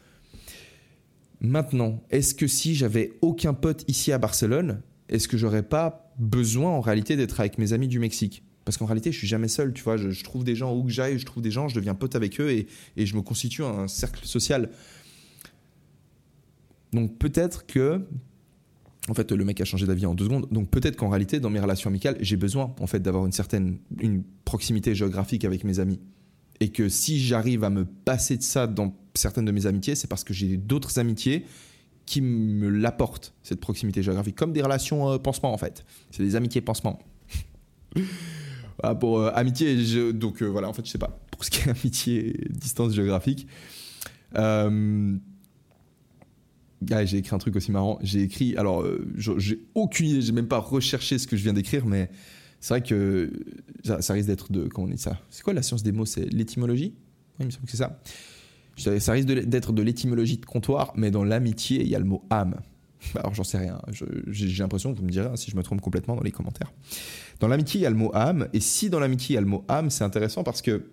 Maintenant, est-ce que si j'avais aucun pote ici à Barcelone, est-ce que j'aurais pas besoin en réalité d'être avec mes amis du Mexique parce qu'en réalité, je suis jamais seul, tu vois. Je, trouve des gens où que j'aille, je trouve des gens, je deviens pote avec eux et, et je me constitue un cercle social. Donc peut-être que, en fait, le mec a changé d'avis en deux secondes. Donc peut-être qu'en réalité, dans mes relations amicales, j'ai besoin en fait d'avoir une certaine une proximité géographique avec mes amis. Et que si j'arrive à me passer de ça dans certaines de mes amitiés, c'est parce que j'ai d'autres amitiés qui me l'apporte, cette proximité géographique, comme des relations euh, pansement en fait. C'est des amitiés pansement. pour euh, amitié, donc euh, voilà, en fait, je sais pas, pour ce qui est amitié, distance géographique. Ah, j'ai écrit un truc aussi marrant. J'ai écrit, alors, j'ai aucune idée, j'ai même pas recherché ce que je viens d'écrire, mais c'est vrai que ça, risque d'être de. Comment on dit ça? C'est quoi la science des mots? C'est l'étymologie? Oui, il me semble que c'est ça. Ça risque d'être de l'étymologie de comptoir, mais dans l'amitié, il y a le mot âme. Alors j'en sais rien, j'ai l'impression que vous me direz hein, si je me trompe complètement dans les commentaires. Dans l'amitié, il y a le mot âme, et si dans l'amitié, il y a le mot âme, c'est intéressant parce que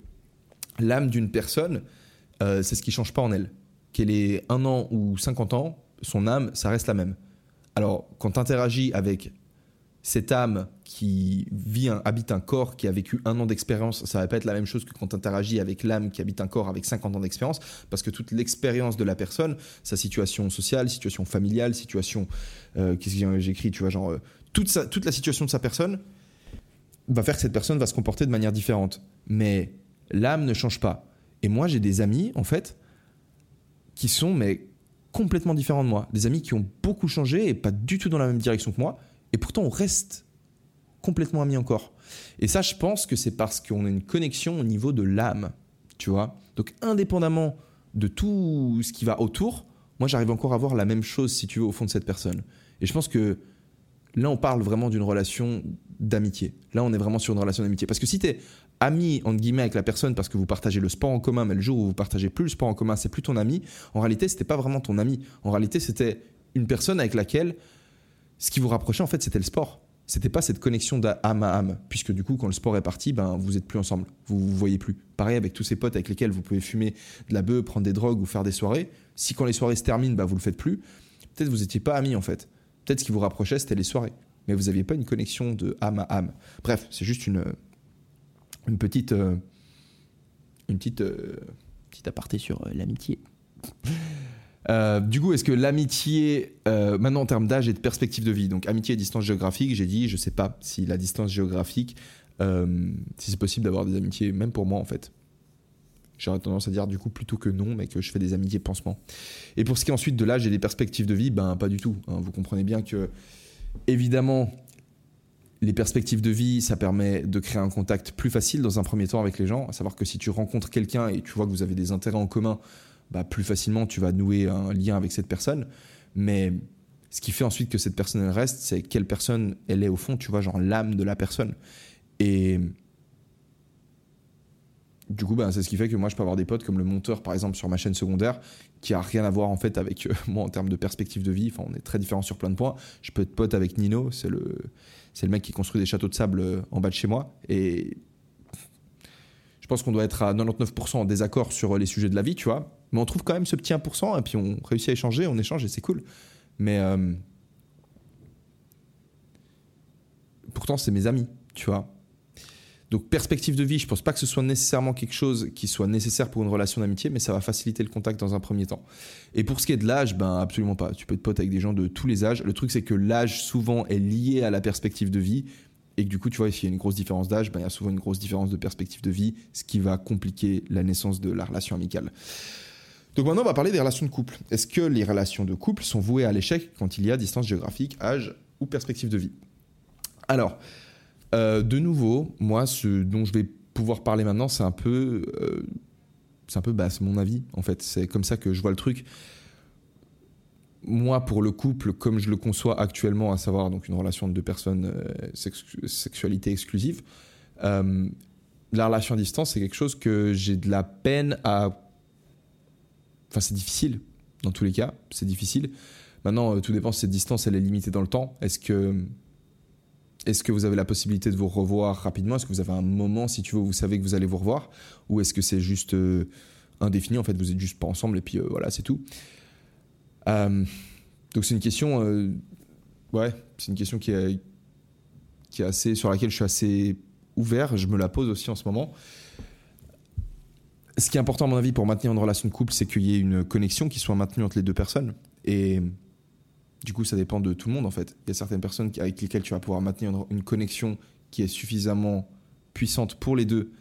l'âme d'une personne, euh, c'est ce qui change pas en elle. Qu'elle ait un an ou 50 ans, son âme, ça reste la même. Alors quand tu interagis avec cette âme qui vit habite un corps qui a vécu un an d'expérience, ça va pas être la même chose que quand tu interagis avec l'âme qui habite un corps avec 50 ans d'expérience, parce que toute l'expérience de la personne, sa situation sociale, situation familiale, situation, euh, qu'est-ce que j'écris, tu vois, genre, euh, toute, toute la situation de sa personne va faire que cette personne va se comporter de manière différente. Mais l'âme ne change pas. Et moi, j'ai des amis, en fait, qui sont, mais complètement différents de moi. Des amis qui ont beaucoup changé et pas du tout dans la même direction que moi et pourtant, on reste complètement amis encore. Et ça, je pense que c'est parce qu'on a une connexion au niveau de l'âme, tu vois. Donc, indépendamment de tout ce qui va autour, moi, j'arrive encore à voir la même chose, si tu veux, au fond de cette personne. Et je pense que Là, on parle vraiment d'une relation d'amitié. Là, on est vraiment sur une relation d'amitié. Parce que si tu es ami, entre guillemets, avec la personne parce que vous partagez le sport en commun, mais le jour où vous partagez plus le sport en commun, c'est plus ton ami, en réalité, c'était pas vraiment ton ami. En réalité, c'était une personne avec laquelle ce qui vous rapprochait, en fait, c'était le sport. C'était pas cette connexion d'âme à âme, puisque du coup, quand le sport est parti, ben, vous êtes plus ensemble, vous vous voyez plus. Pareil avec tous ces potes avec lesquels vous pouvez fumer de la bœuf, prendre des drogues ou faire des soirées. Si quand les soirées se terminent, ben, vous le faites plus, peut-être vous étiez pas amis en fait. Peut-être ce qui vous rapprochait, c'était les soirées. Mais vous n'aviez pas une connexion de âme à âme. Bref, c'est juste une, une petite. euh, une petite. euh, petite aparté sur euh, l'amitié. Euh, du coup, est-ce que l'amitié, euh, maintenant en termes d'âge et de perspective de vie, donc amitié et distance géographique, j'ai dit, je sais pas si la distance géographique, euh, si c'est possible d'avoir des amitiés, même pour moi en fait. J'aurais tendance à dire du coup plutôt que non, mais que je fais des amitiés pansement. Et pour ce qui est ensuite de l'âge et des perspectives de vie, ben pas du tout. hein. Vous comprenez bien que, évidemment, les perspectives de vie, ça permet de créer un contact plus facile dans un premier temps avec les gens. À savoir que si tu rencontres quelqu'un et tu vois que vous avez des intérêts en commun, bah, plus facilement tu vas nouer un lien avec cette personne. Mais ce qui fait ensuite que cette personne reste, c'est quelle personne elle est au fond, tu vois, genre l'âme de la personne. Et du coup, bah, c'est ce qui fait que moi je peux avoir des potes comme le monteur par exemple sur ma chaîne secondaire qui a rien à voir en fait avec euh, moi en termes de perspective de vie. Enfin, on est très différents sur plein de points. Je peux être pote avec Nino, c'est le c'est le mec qui construit des châteaux de sable euh, en bas de chez moi et je pense qu'on doit être à 99% en désaccord sur les sujets de la vie, tu vois. Mais on trouve quand même ce petit 1% et puis on réussit à échanger, on échange et c'est cool. Mais euh, pourtant, c'est mes amis, tu vois. Donc, perspective de vie, je pense pas que ce soit nécessairement quelque chose qui soit nécessaire pour une relation d'amitié, mais ça va faciliter le contact dans un premier temps. Et pour ce qui est de l'âge, ben absolument pas. Tu peux être pote avec des gens de tous les âges. Le truc, c'est que l'âge souvent est lié à la perspective de vie. Et que du coup, tu vois, s'il y a une grosse différence d'âge, ben, il y a souvent une grosse différence de perspective de vie, ce qui va compliquer la naissance de la relation amicale. Donc maintenant, on va parler des relations de couple. Est-ce que les relations de couple sont vouées à l'échec quand il y a distance géographique, âge ou perspective de vie? Alors, euh, de nouveau, moi, ce dont je vais pouvoir parler maintenant, c'est un peu, euh, c'est un peu, mon avis en fait. C'est comme ça que je vois le truc. Moi, pour le couple, comme je le conçois actuellement, à savoir donc une relation de deux personnes, euh, sex- sexualité exclusive, euh, la relation à distance, c'est quelque chose que j'ai de la peine à. Enfin, c'est difficile dans tous les cas, c'est difficile. Maintenant, euh, tout dépend si cette distance elle est limitée dans le temps. Est-ce que est-ce que vous avez la possibilité de vous revoir rapidement? Est-ce que vous avez un moment, si tu veux, où vous savez que vous allez vous revoir? Ou est-ce que c'est juste euh, indéfini? En fait, vous êtes juste pas ensemble et puis euh, voilà, c'est tout. Donc c'est une question, ouais, c'est une question qui est, qui est assez, sur laquelle je suis assez ouvert. Je me la pose aussi en ce moment. Ce qui est important à mon avis pour maintenir une relation de couple, c'est qu'il y ait une connexion qui soit maintenue entre les deux personnes. Et du coup, ça dépend de tout le monde en fait. Il y a certaines personnes avec lesquelles tu vas pouvoir maintenir une, connexion qui est suffisamment puissante pour les deux.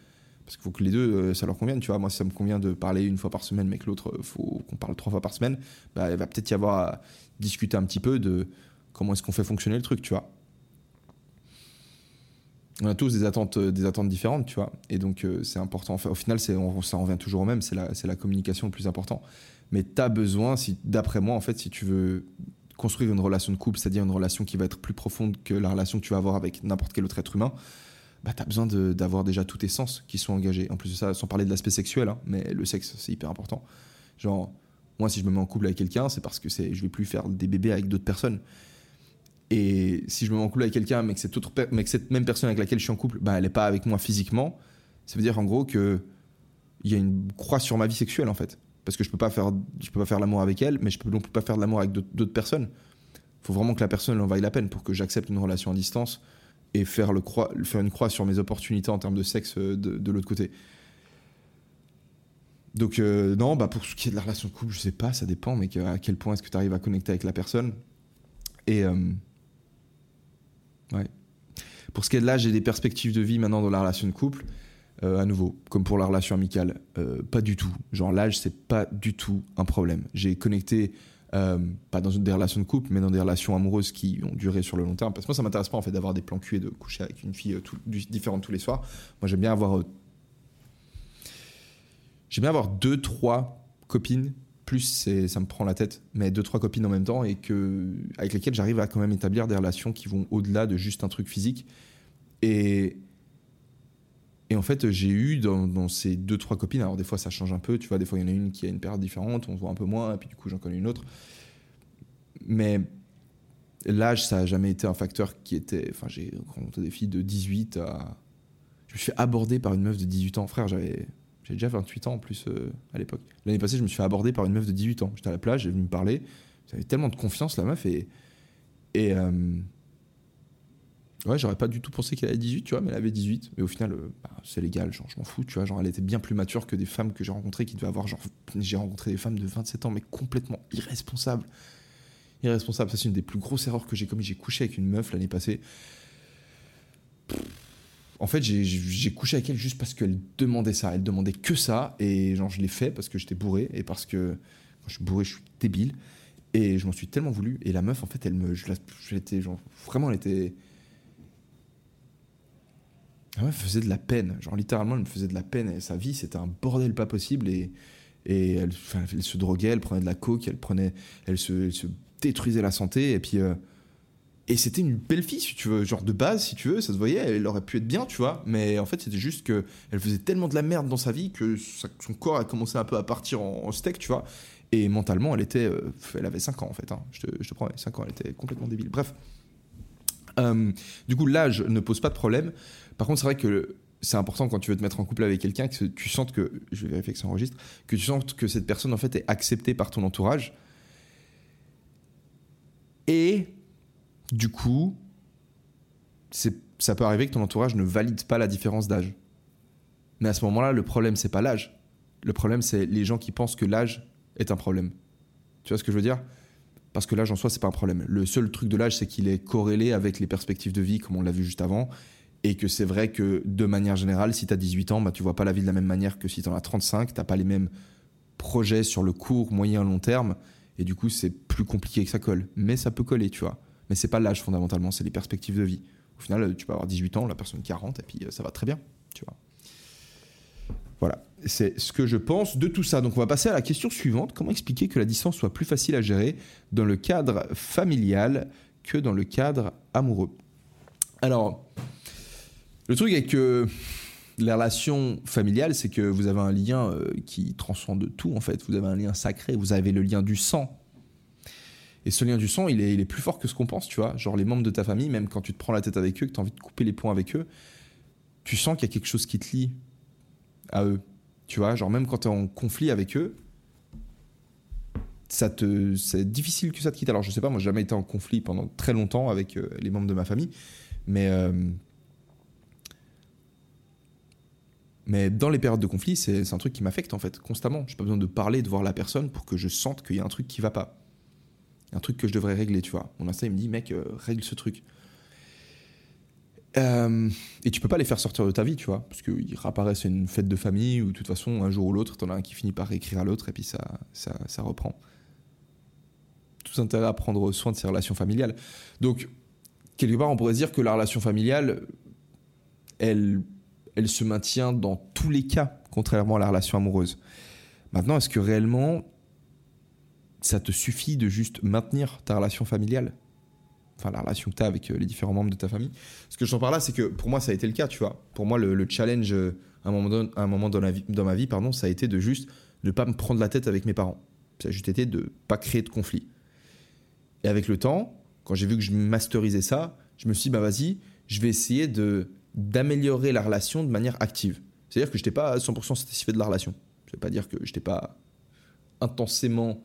Parce qu'il faut que les deux, euh, ça leur convienne. Tu vois, moi, si ça me convient de parler une fois par semaine, mais que l'autre, il faut qu'on parle trois fois par semaine, bah, il va peut-être y avoir à discuter un petit peu de comment est-ce qu'on fait fonctionner le truc, tu vois. On a tous des attentes, euh, des attentes différentes, tu vois. Et donc, euh, c'est important. Au final, on, ça en revient toujours au même. C'est la, communication le plus important. Mais tu as besoin, si, d'après moi, en fait, si tu veux construire une relation de couple, c'est-à-dire une relation qui va être plus profonde que la relation que tu vas avoir avec n'importe quel autre être humain, bah, tu as besoin d'avoir déjà tous tes sens qui sont engagés. En plus de ça, sans parler de l'aspect sexuel, hein, mais le sexe, c'est hyper important. Genre, moi, si je me mets en couple avec quelqu'un, c'est parce que c'est, je vais plus faire des bébés avec d'autres personnes. Et si je me mets en couple avec quelqu'un, mais que cette, même personne avec laquelle je suis en couple, bah, elle n'est pas avec moi physiquement, ça veut dire en gros que il y a une croix sur ma vie sexuelle en fait. Parce que je peux pas faire, peux pas faire l'amour avec elle, mais je peux non plus pas faire de l'amour avec d'autres personnes. Il faut vraiment que la personne en vaille la peine pour que j'accepte une relation à distance et faire, faire une croix sur mes opportunités en termes de sexe euh, de, l'autre côté. Donc euh, non, bah pour ce qui est de la relation de couple, je sais pas, ça dépend, mais à quel point est-ce que tu arrives à connecter avec la personne. Et euh, Pour ce qui est de l'âge et des perspectives de vie maintenant dans la relation de couple, euh, à nouveau, comme pour la relation amicale, euh, pas du tout. Genre l'âge, c'est pas du tout un problème. J'ai connecté, euh, pas dans des relations de couple, mais dans des relations amoureuses qui ont duré sur le long terme. Parce que moi, ça m'intéresse pas en fait d'avoir des plans cul et de coucher avec une fille différente tous les soirs. Moi, j'aime bien avoir, j'aime bien avoir deux, trois copines plus ça me prend la tête. Mais deux trois copines en même temps et que avec lesquelles j'arrive à quand même établir des relations qui vont au-delà de juste un truc physique. Et et en fait, j'ai eu dans, ces deux, trois copines, alors des fois ça change un peu, tu vois, des fois il y en a une qui a une période différente, on se voit un peu moins, et puis du coup j'en connais une autre. Mais l'âge, ça n'a jamais été un facteur qui était. Enfin, j'ai rencontré des filles de 18 à. Je me suis fait aborder par une meuf de 18 ans. Frère, j'avais. J'avais déjà 28 ans en plus euh, à l'époque. L'année passée, je me suis fait aborder par une meuf de 18 ans. J'étais à la plage, elle est venue me parler. J'avais tellement de confiance, la meuf. Et. Et. Euh, ouais, j'aurais pas du tout pensé qu'elle avait 18, tu vois, mais elle avait 18. Mais au final, euh, bah, c'est légal, genre, je m'en fous, tu vois. Genre, elle était bien plus mature que des femmes que j'ai rencontrées qui devaient avoir, genre. J'ai rencontré des femmes de 27 ans, mais complètement irresponsables irresponsable. Ça, c'est une des plus grosses erreurs que j'ai commises. J'ai couché avec une meuf l'année passée. En fait, j'ai couché avec elle juste parce qu'elle demandait ça. Elle demandait que ça. Et genre, je l'ai fait parce que j'étais bourré. Et parce que quand je suis bourré, je suis débile. Et je m'en suis tellement voulu. Et la meuf, en fait, elle me. Je, genre, vraiment, elle était. Me faisait de la peine. Genre, littéralement, elle me faisait de la peine. Et sa vie, c'était un bordel pas possible. Et, et elle, se droguait, elle prenait de la coke, elle, prenait, elle, se, elle se détruisait la santé. Et puis. Euh, et c'était une belle fille, si tu veux, genre de base, si tu veux, ça se voyait, elle aurait pu être bien, tu vois. Mais en fait, c'était juste que elle faisait tellement de la merde dans sa vie que son corps a commencé un peu à partir en, steak, tu vois. Et mentalement, elle était. Euh, elle avait 5 ans, en fait. Hein. Je, te, je te promets, 5 ans, elle était complètement débile. Bref. Euh, du coup, l'âge ne pose pas de problème. Par contre, c'est vrai que c'est important quand tu veux te mettre en couple avec quelqu'un que tu sentes que. Je vais vérifier que ça enregistre. Que tu sentes que cette personne, en fait, est acceptée par ton entourage et du coup, ça peut arriver que ton entourage ne valide pas la différence d'âge. Mais à ce moment-là, le problème, c'est pas l'âge. Le problème, c'est les gens qui pensent que l'âge est un problème. Tu vois ce que je veux dire? Parce que l'âge en soi, c'est pas un problème. Le seul truc de l'âge, c'est qu'il est corrélé avec les perspectives de vie, comme on l'a vu juste avant. Et que c'est vrai que de manière générale, si tu as 18 ans, bah, tu vois pas la vie de la même manière que si tu en as 35. Tu pas les mêmes projets sur le court, moyen, long terme. Et du coup, c'est plus compliqué que ça colle. Mais ça peut coller, tu vois. Mais c'est pas l'âge fondamentalement, c'est les perspectives de vie. Au final, tu peux avoir 18 ans, la personne 40, et puis euh, ça va très bien, tu vois. Voilà, c'est ce que je pense de tout ça. Donc on va passer à la question suivante. Comment expliquer que la distance soit plus facile à gérer dans le cadre familial que dans le cadre amoureux? Alors, le truc est que la relation familiale, c'est que vous avez un lien euh, qui transcende tout, en fait. Vous avez un lien sacré, vous avez le lien du sang. Et ce lien du sang, il est, plus fort que ce qu'on pense, tu vois. Genre les membres de ta famille, même quand tu te prends la tête avec eux, que tu as envie de couper les points avec eux, tu sens qu'il y a quelque chose qui te lie à eux. Tu vois, genre même quand tu es en conflit avec eux, ça te, c'est difficile que ça te quitte. Alors je sais pas, moi j'ai jamais été en conflit pendant très longtemps avec euh, les membres de ma famille, mais euh, Mais dans les périodes de conflit, c'est un truc qui m'affecte en fait, constamment. J'ai pas besoin de parler, de voir la personne pour que je sente qu'il y a un truc qui va pas. Un truc que je devrais régler, tu vois. Mon instinct, il me dit, mec, euh, règle ce truc. Euh, et tu peux pas les faire sortir de ta vie, tu vois, parce qu'ils réapparaissent à une fête de famille, ou de toute façon, un jour ou l'autre, t'en as un qui finit par écrire à l'autre, et puis ça, ça, ça reprend. Tout intérêt à prendre soin de ses relations familiales. Donc, quelque part, on pourrait dire que la relation familiale, elle elle se maintient dans tous les cas, contrairement à la relation amoureuse. Maintenant, est-ce que réellement ça te suffit de juste maintenir ta relation familiale Enfin, la relation que tu as avec euh, les différents membres de ta famille. Ce que je t'en parle là, c'est que pour moi, ça a été le cas, tu vois. Pour moi, le, challenge, euh, à un moment, dans, ma vie, pardon, ça a été de juste ne pas me prendre la tête avec mes parents. Ça a juste été de pas créer de conflit. Et avec le temps, quand j'ai vu que je masterisais ça, je me suis dit, bah vas-y, je vais essayer de d'améliorer la relation de manière active. C'est-à-dire que je n'étais pas 100% satisfait de la relation. Ne veux pas dire que je n'étais pas intensément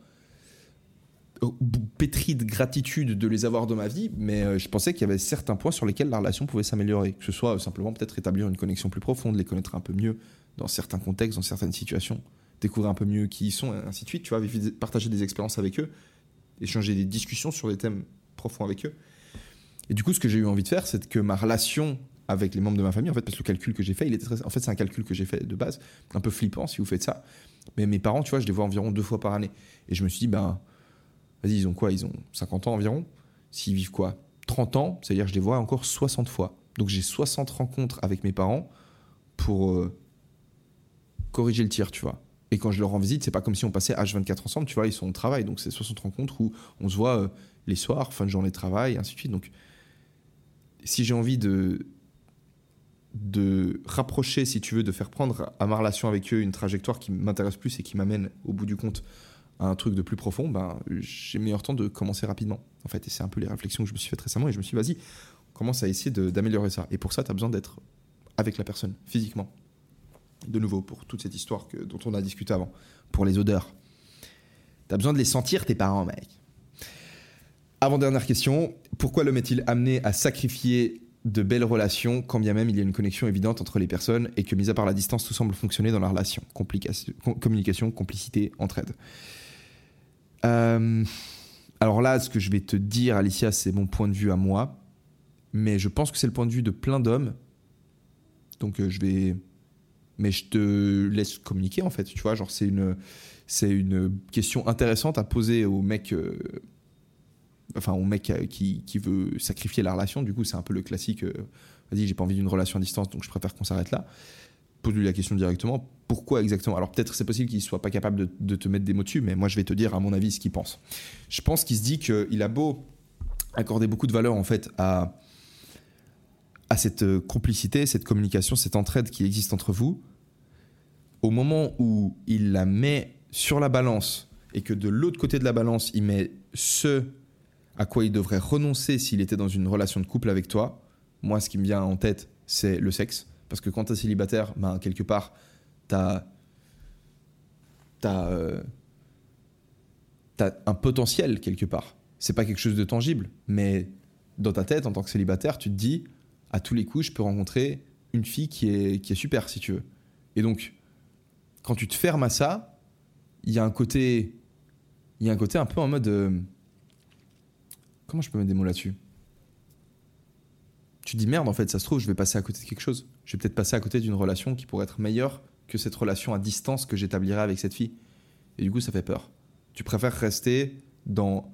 pétri de gratitude de les avoir dans ma vie, mais euh, je pensais qu'il y avait certains points sur lesquels la relation pouvait s'améliorer. Que ce soit simplement peut-être établir une connexion plus profonde, les connaître un peu mieux dans certains contextes, dans certaines situations, découvrir un peu mieux qui ils sont, et ainsi de suite, tu vois, partager des expériences avec eux, échanger des discussions sur des thèmes profonds avec eux. Et du coup, ce que j'ai eu envie de faire, c'est que ma relation avec les membres de ma famille, en fait, parce que le calcul que j'ai fait, il était très... En fait, c'est un calcul que j'ai fait de base, un peu flippant si vous faites ça. Mais mes parents, tu vois, je les vois environ deux fois par année. Et je me suis dit, ben, vas-y, ils ont quoi? Ils ont 50 ans environ? S'ils vivent quoi? 30 ans, c'est-à-dire que je les vois encore 60 fois. Donc j'ai 60 rencontres avec mes parents pour euh, corriger le tir, tu vois. Et quand je leur rends visite, c'est pas comme si on passait H24 ensemble, tu vois, ils sont au travail. Donc c'est 60 rencontres où on se voit euh, les soirs, fin de journée de travail, ainsi de suite. Donc si j'ai envie de, de rapprocher, si tu veux, de faire prendre à ma relation avec eux une trajectoire qui m'intéresse plus et qui m'amène au bout du compte un truc de plus profond, ben, j'ai meilleur temps de commencer rapidement. En fait, et c'est un peu les réflexions que je me suis faites récemment et je me suis dit, vas-y, commence à essayer d'améliorer ça. Et pour ça, tu as besoin d'être avec la personne, physiquement. De nouveau, pour toute cette histoire que, dont on a discuté avant, pour les odeurs. Tu as besoin de les sentir, tes parents, mec. Avant-dernière question, pourquoi l'homme est-il amené à sacrifier de belles relations quand bien même il y a une connexion évidente entre les personnes et que, mis à part la distance, tout semble fonctionner dans la relation Communication, complicité, entraide? Euh, alors là, ce que je vais te dire, Alicia, c'est mon point de vue à moi, mais je pense que c'est le point de vue de plein d'hommes. Donc euh, je vais, mais je te laisse communiquer en fait. Tu vois, genre c'est une, c'est une question intéressante à poser au mec. Euh, enfin, au mec qui, qui, veut sacrifier la relation, du coup, c'est un peu le classique. Vas-y, j'ai pas envie d'une relation à distance, donc je préfère qu'on s'arrête là pose-lui la question directement. Pourquoi exactement? Alors peut-être c'est possible qu'il soit pas capable de, te mettre des mots dessus, mais moi je vais te dire à mon avis ce qu'il pense. Je pense qu'il se dit qu'il a beau accorder beaucoup de valeur en fait à, à cette euh, complicité, cette communication, cette entraide qui existe entre vous. Au moment où il la met sur la balance et que de l'autre côté de la balance il met ce à quoi il devrait renoncer s'il était dans une relation de couple avec toi, moi ce qui me vient en tête c'est le sexe parce que quand tu es célibataire, ben, quelque part, euh, un potentiel quelque part. C'est pas quelque chose de tangible, mais dans ta tête, en tant que célibataire, tu te dis, à tous les coups, je peux rencontrer une fille qui est, qui est super, si tu veux. Et donc, quand tu te fermes à ça, il y a un côté, il y a un côté un peu en mode, euh, comment je peux mettre des mots là-dessus? Tu dis merde, en fait, ça se trouve, je vais passer à côté de quelque chose. Je vais peut-être passer à côté d'une relation qui pourrait être meilleure que cette relation à distance que j'établirai avec cette fille. Et du coup, ça fait peur. Tu préfères rester dans,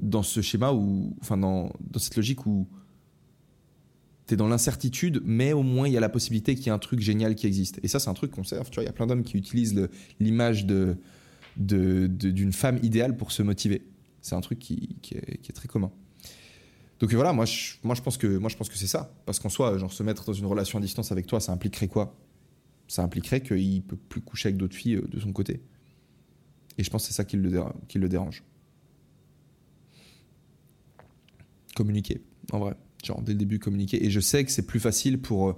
dans ce schéma ou enfin, dans, dans cette logique où tu es dans l'incertitude, mais au moins il y a la possibilité qu'il y ait un truc génial qui existe. Et ça, c'est un truc qu'on serve. Il y a plein d'hommes qui utilisent l'image de, d'une femme idéale pour se motiver. C'est un truc qui, qui est très commun. Donc voilà, moi je, pense que, c'est ça. Parce qu'en soi, genre, se mettre dans une relation à distance avec toi, ça impliquerait quoi? Ça impliquerait qu'il peut plus coucher avec d'autres filles euh, de son côté. Et je pense que c'est ça qui le, dérange. Communiquer, en vrai. Genre, dès le début, communiquer. Et je sais que c'est plus facile pour. Euh,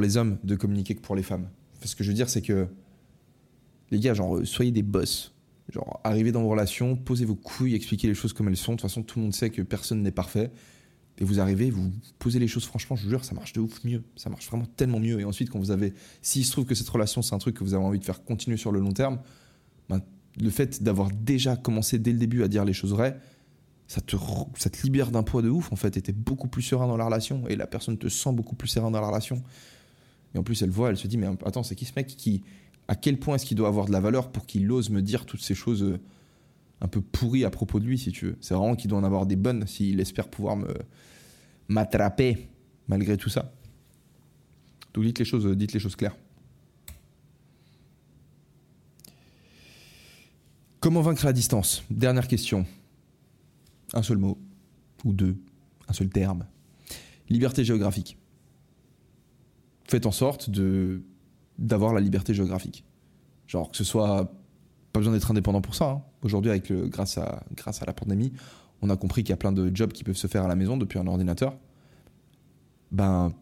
les hommes de communiquer que pour les femmes. ce que je veux dire, c'est que. Les gars, genre, euh, soyez des boss Genre, arrivez dans vos relations, posez vos couilles, expliquez les choses comme elles sont. De toute façon, tout le monde sait que personne n'est parfait. Et vous arrivez, vous posez les choses franchement, je vous jure, ça marche de ouf mieux. Ça marche vraiment tellement mieux. Et ensuite, quand vous avez. S'il se trouve que cette relation, c'est un truc que vous avez envie de faire continuer sur le long terme, ben, le fait d'avoir déjà commencé dès le début à dire les choses vraies, ça te, ça te libère d'un poids de ouf, en fait. Et t'es beaucoup plus serein dans la relation. Et la personne te sent beaucoup plus serein dans la relation. Et en plus, elle voit, elle se dit, mais attends, c'est qui ce mec qui, à quel point est-ce qu'il doit avoir de la valeur pour qu'il ose me dire toutes ces choses euh, un peu pourries à propos de lui, si tu veux. C'est vraiment qu'il doit en avoir des bonnes s'il espère pouvoir m'attraper malgré tout ça. Donc dites les choses, dites les choses claires. Comment vaincre la distance? Dernière question. Un seul mot, ou deux, un seul terme. Liberté géographique. Faites en sorte de d'avoir la liberté géographique. Genre que ce soit pas besoin d'être indépendant pour ça. Hein. Aujourd'hui, avec grâce à grâce à la pandémie, on a compris qu'il y a plein de jobs qui peuvent se faire à la maison depuis un ordinateur. Ben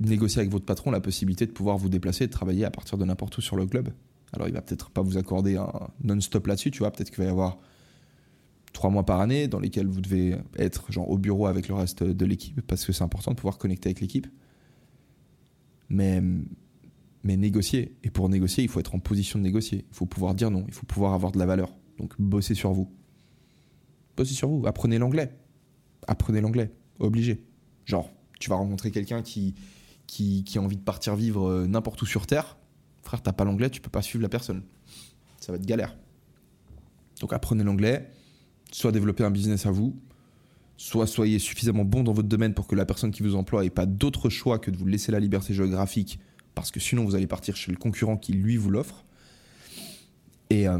négocier avec votre patron la possibilité de pouvoir vous déplacer et de travailler à partir de n'importe où sur le globe. Alors il va peut-être pas vous accorder un non-stop là-dessus, tu vois. Peut-être qu'il va y avoir trois mois par année dans lesquels vous devez être genre au bureau avec le reste de l'équipe parce que c'est important de pouvoir connecter avec l'équipe. Mais mais négocier. Et pour négocier, il faut être en position de négocier. Il faut pouvoir dire non, il faut pouvoir avoir de la valeur. Donc bossez sur vous. Bossez sur vous, apprenez l'anglais. Apprenez l'anglais, obligé. Genre, tu vas rencontrer quelqu'un qui, a envie de partir vivre euh, n'importe où sur Terre. Frère, t'as pas l'anglais, tu peux pas suivre la personne. Ça va être galère. Donc apprenez l'anglais, soit développez un business à vous, soit soyez suffisamment bon dans votre domaine pour que la personne qui vous emploie ait pas d'autre choix que de vous laisser la liberté géographique parce que sinon vous allez partir chez le concurrent qui lui vous l'offre. Et euh,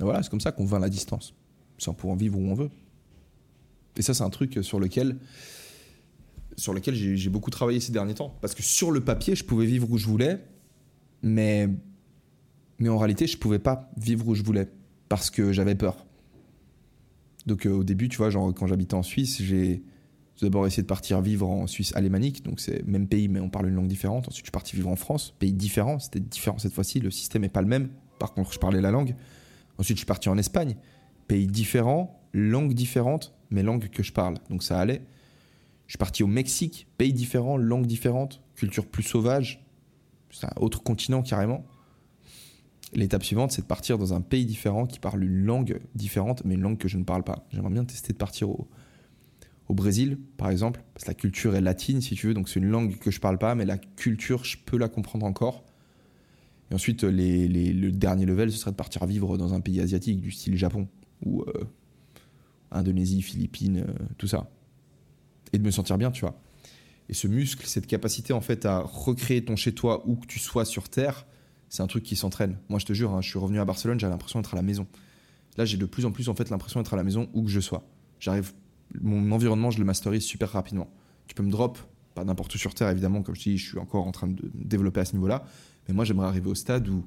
voilà, c'est comme ça qu'on vainc la distance, sans pouvoir vivre où on veut. Et ça, c'est un truc sur lequel, sur lequel j'ai beaucoup travaillé ces derniers temps. Parce que sur le papier, je pouvais vivre où je voulais, mais, mais en réalité, je pouvais pas vivre où je voulais parce que j'avais peur. Donc euh, au début, tu vois, quand j'habitais en Suisse, j'ai d'abord essayé de partir vivre en Suisse alémanique, donc c'est même pays mais on parle une langue différente. Ensuite, je suis parti vivre en France, pays différent, c'était différent cette fois-ci, le système n'est pas le même. Par contre, je parlais la langue. Ensuite, je suis parti en Espagne, pays différent, langue différente, mais langue que je parle, donc ça allait. Je suis parti au Mexique, pays différent, langue différente, culture plus sauvage, c'est un autre continent carrément. L'étape suivante, c'est de partir dans un pays différent qui parle une langue différente, mais une langue que je ne parle pas. J'aimerais bien tester de partir au, au Brésil, par exemple, parce que la culture est latine, si tu veux, donc c'est une langue que je parle pas, mais la culture, je peux la comprendre encore. Et ensuite, le dernier level, ce serait de partir vivre dans un pays asiatique, du style Japon, ou euh, Indonésie, Philippines, euh, tout ça. Et de me sentir bien, tu vois. Et ce muscle, cette capacité, en fait, à recréer ton chez-toi où que tu sois sur Terre, c'est un truc qui s'entraîne. Moi, je te jure, hein, je suis revenu à Barcelone, j'avais l'impression d'être à la maison. Là, j'ai de plus en plus en fait l'impression d'être à la maison où que je sois. J'arrive, mon environnement, je le masterise super rapidement. Tu peux me drop, pas n'importe où sur Terre évidemment, comme je dis, je suis encore en train de développer à ce niveau-là. Mais moi, j'aimerais arriver au stade où,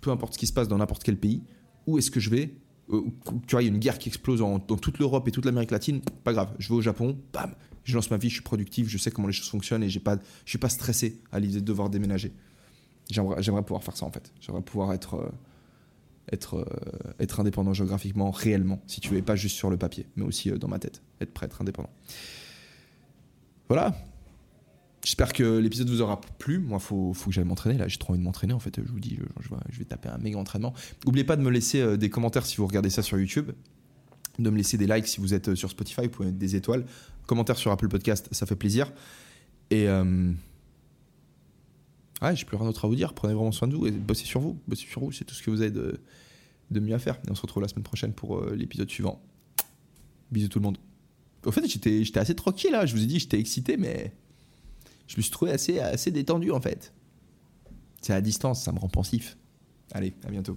peu importe ce qui se passe dans n'importe quel pays, où est-ce que je vais euh, Tu vois, il y a une guerre qui explose dans toute l'Europe et toute l'Amérique latine. Pas grave, je vais au Japon, bam, je lance ma vie, je suis productif, je sais comment les choses fonctionnent et j'ai pas, je suis pas stressé à l'idée de devoir déménager. J'aimerais pouvoir faire ça en fait. J'aimerais pouvoir être, euh, être, euh, être indépendant géographiquement, réellement, si tu veux, pas juste sur le papier, mais aussi euh, dans ma tête, être prêt, être indépendant. Voilà. J'espère que l'épisode vous aura plu. Moi, faut, faut, que j'aille m'entraîner. Là, j'ai trop envie de m'entraîner. En fait, je vous dis, je, vais taper un méga entraînement. N'oubliez pas de me laisser des commentaires si vous regardez ça sur YouTube. De me laisser des likes si vous êtes sur Spotify. Vous pouvez mettre des étoiles. Commentaires sur Apple Podcast, ça fait plaisir. Et. Ouais, j'ai plus rien d'autre à vous dire. Prenez vraiment soin de vous et bossez sur vous. Bossez sur vous, c'est tout ce que vous avez de, mieux à faire. Et on se retrouve la semaine prochaine pour euh, l'épisode suivant. Bisous tout le monde. Au fait, j'étais, assez tranquille là. Je vous ai dit, j'étais excité, mais je me suis trouvé assez détendu en fait. C'est à distance, ça me rend pensif. Allez, à bientôt.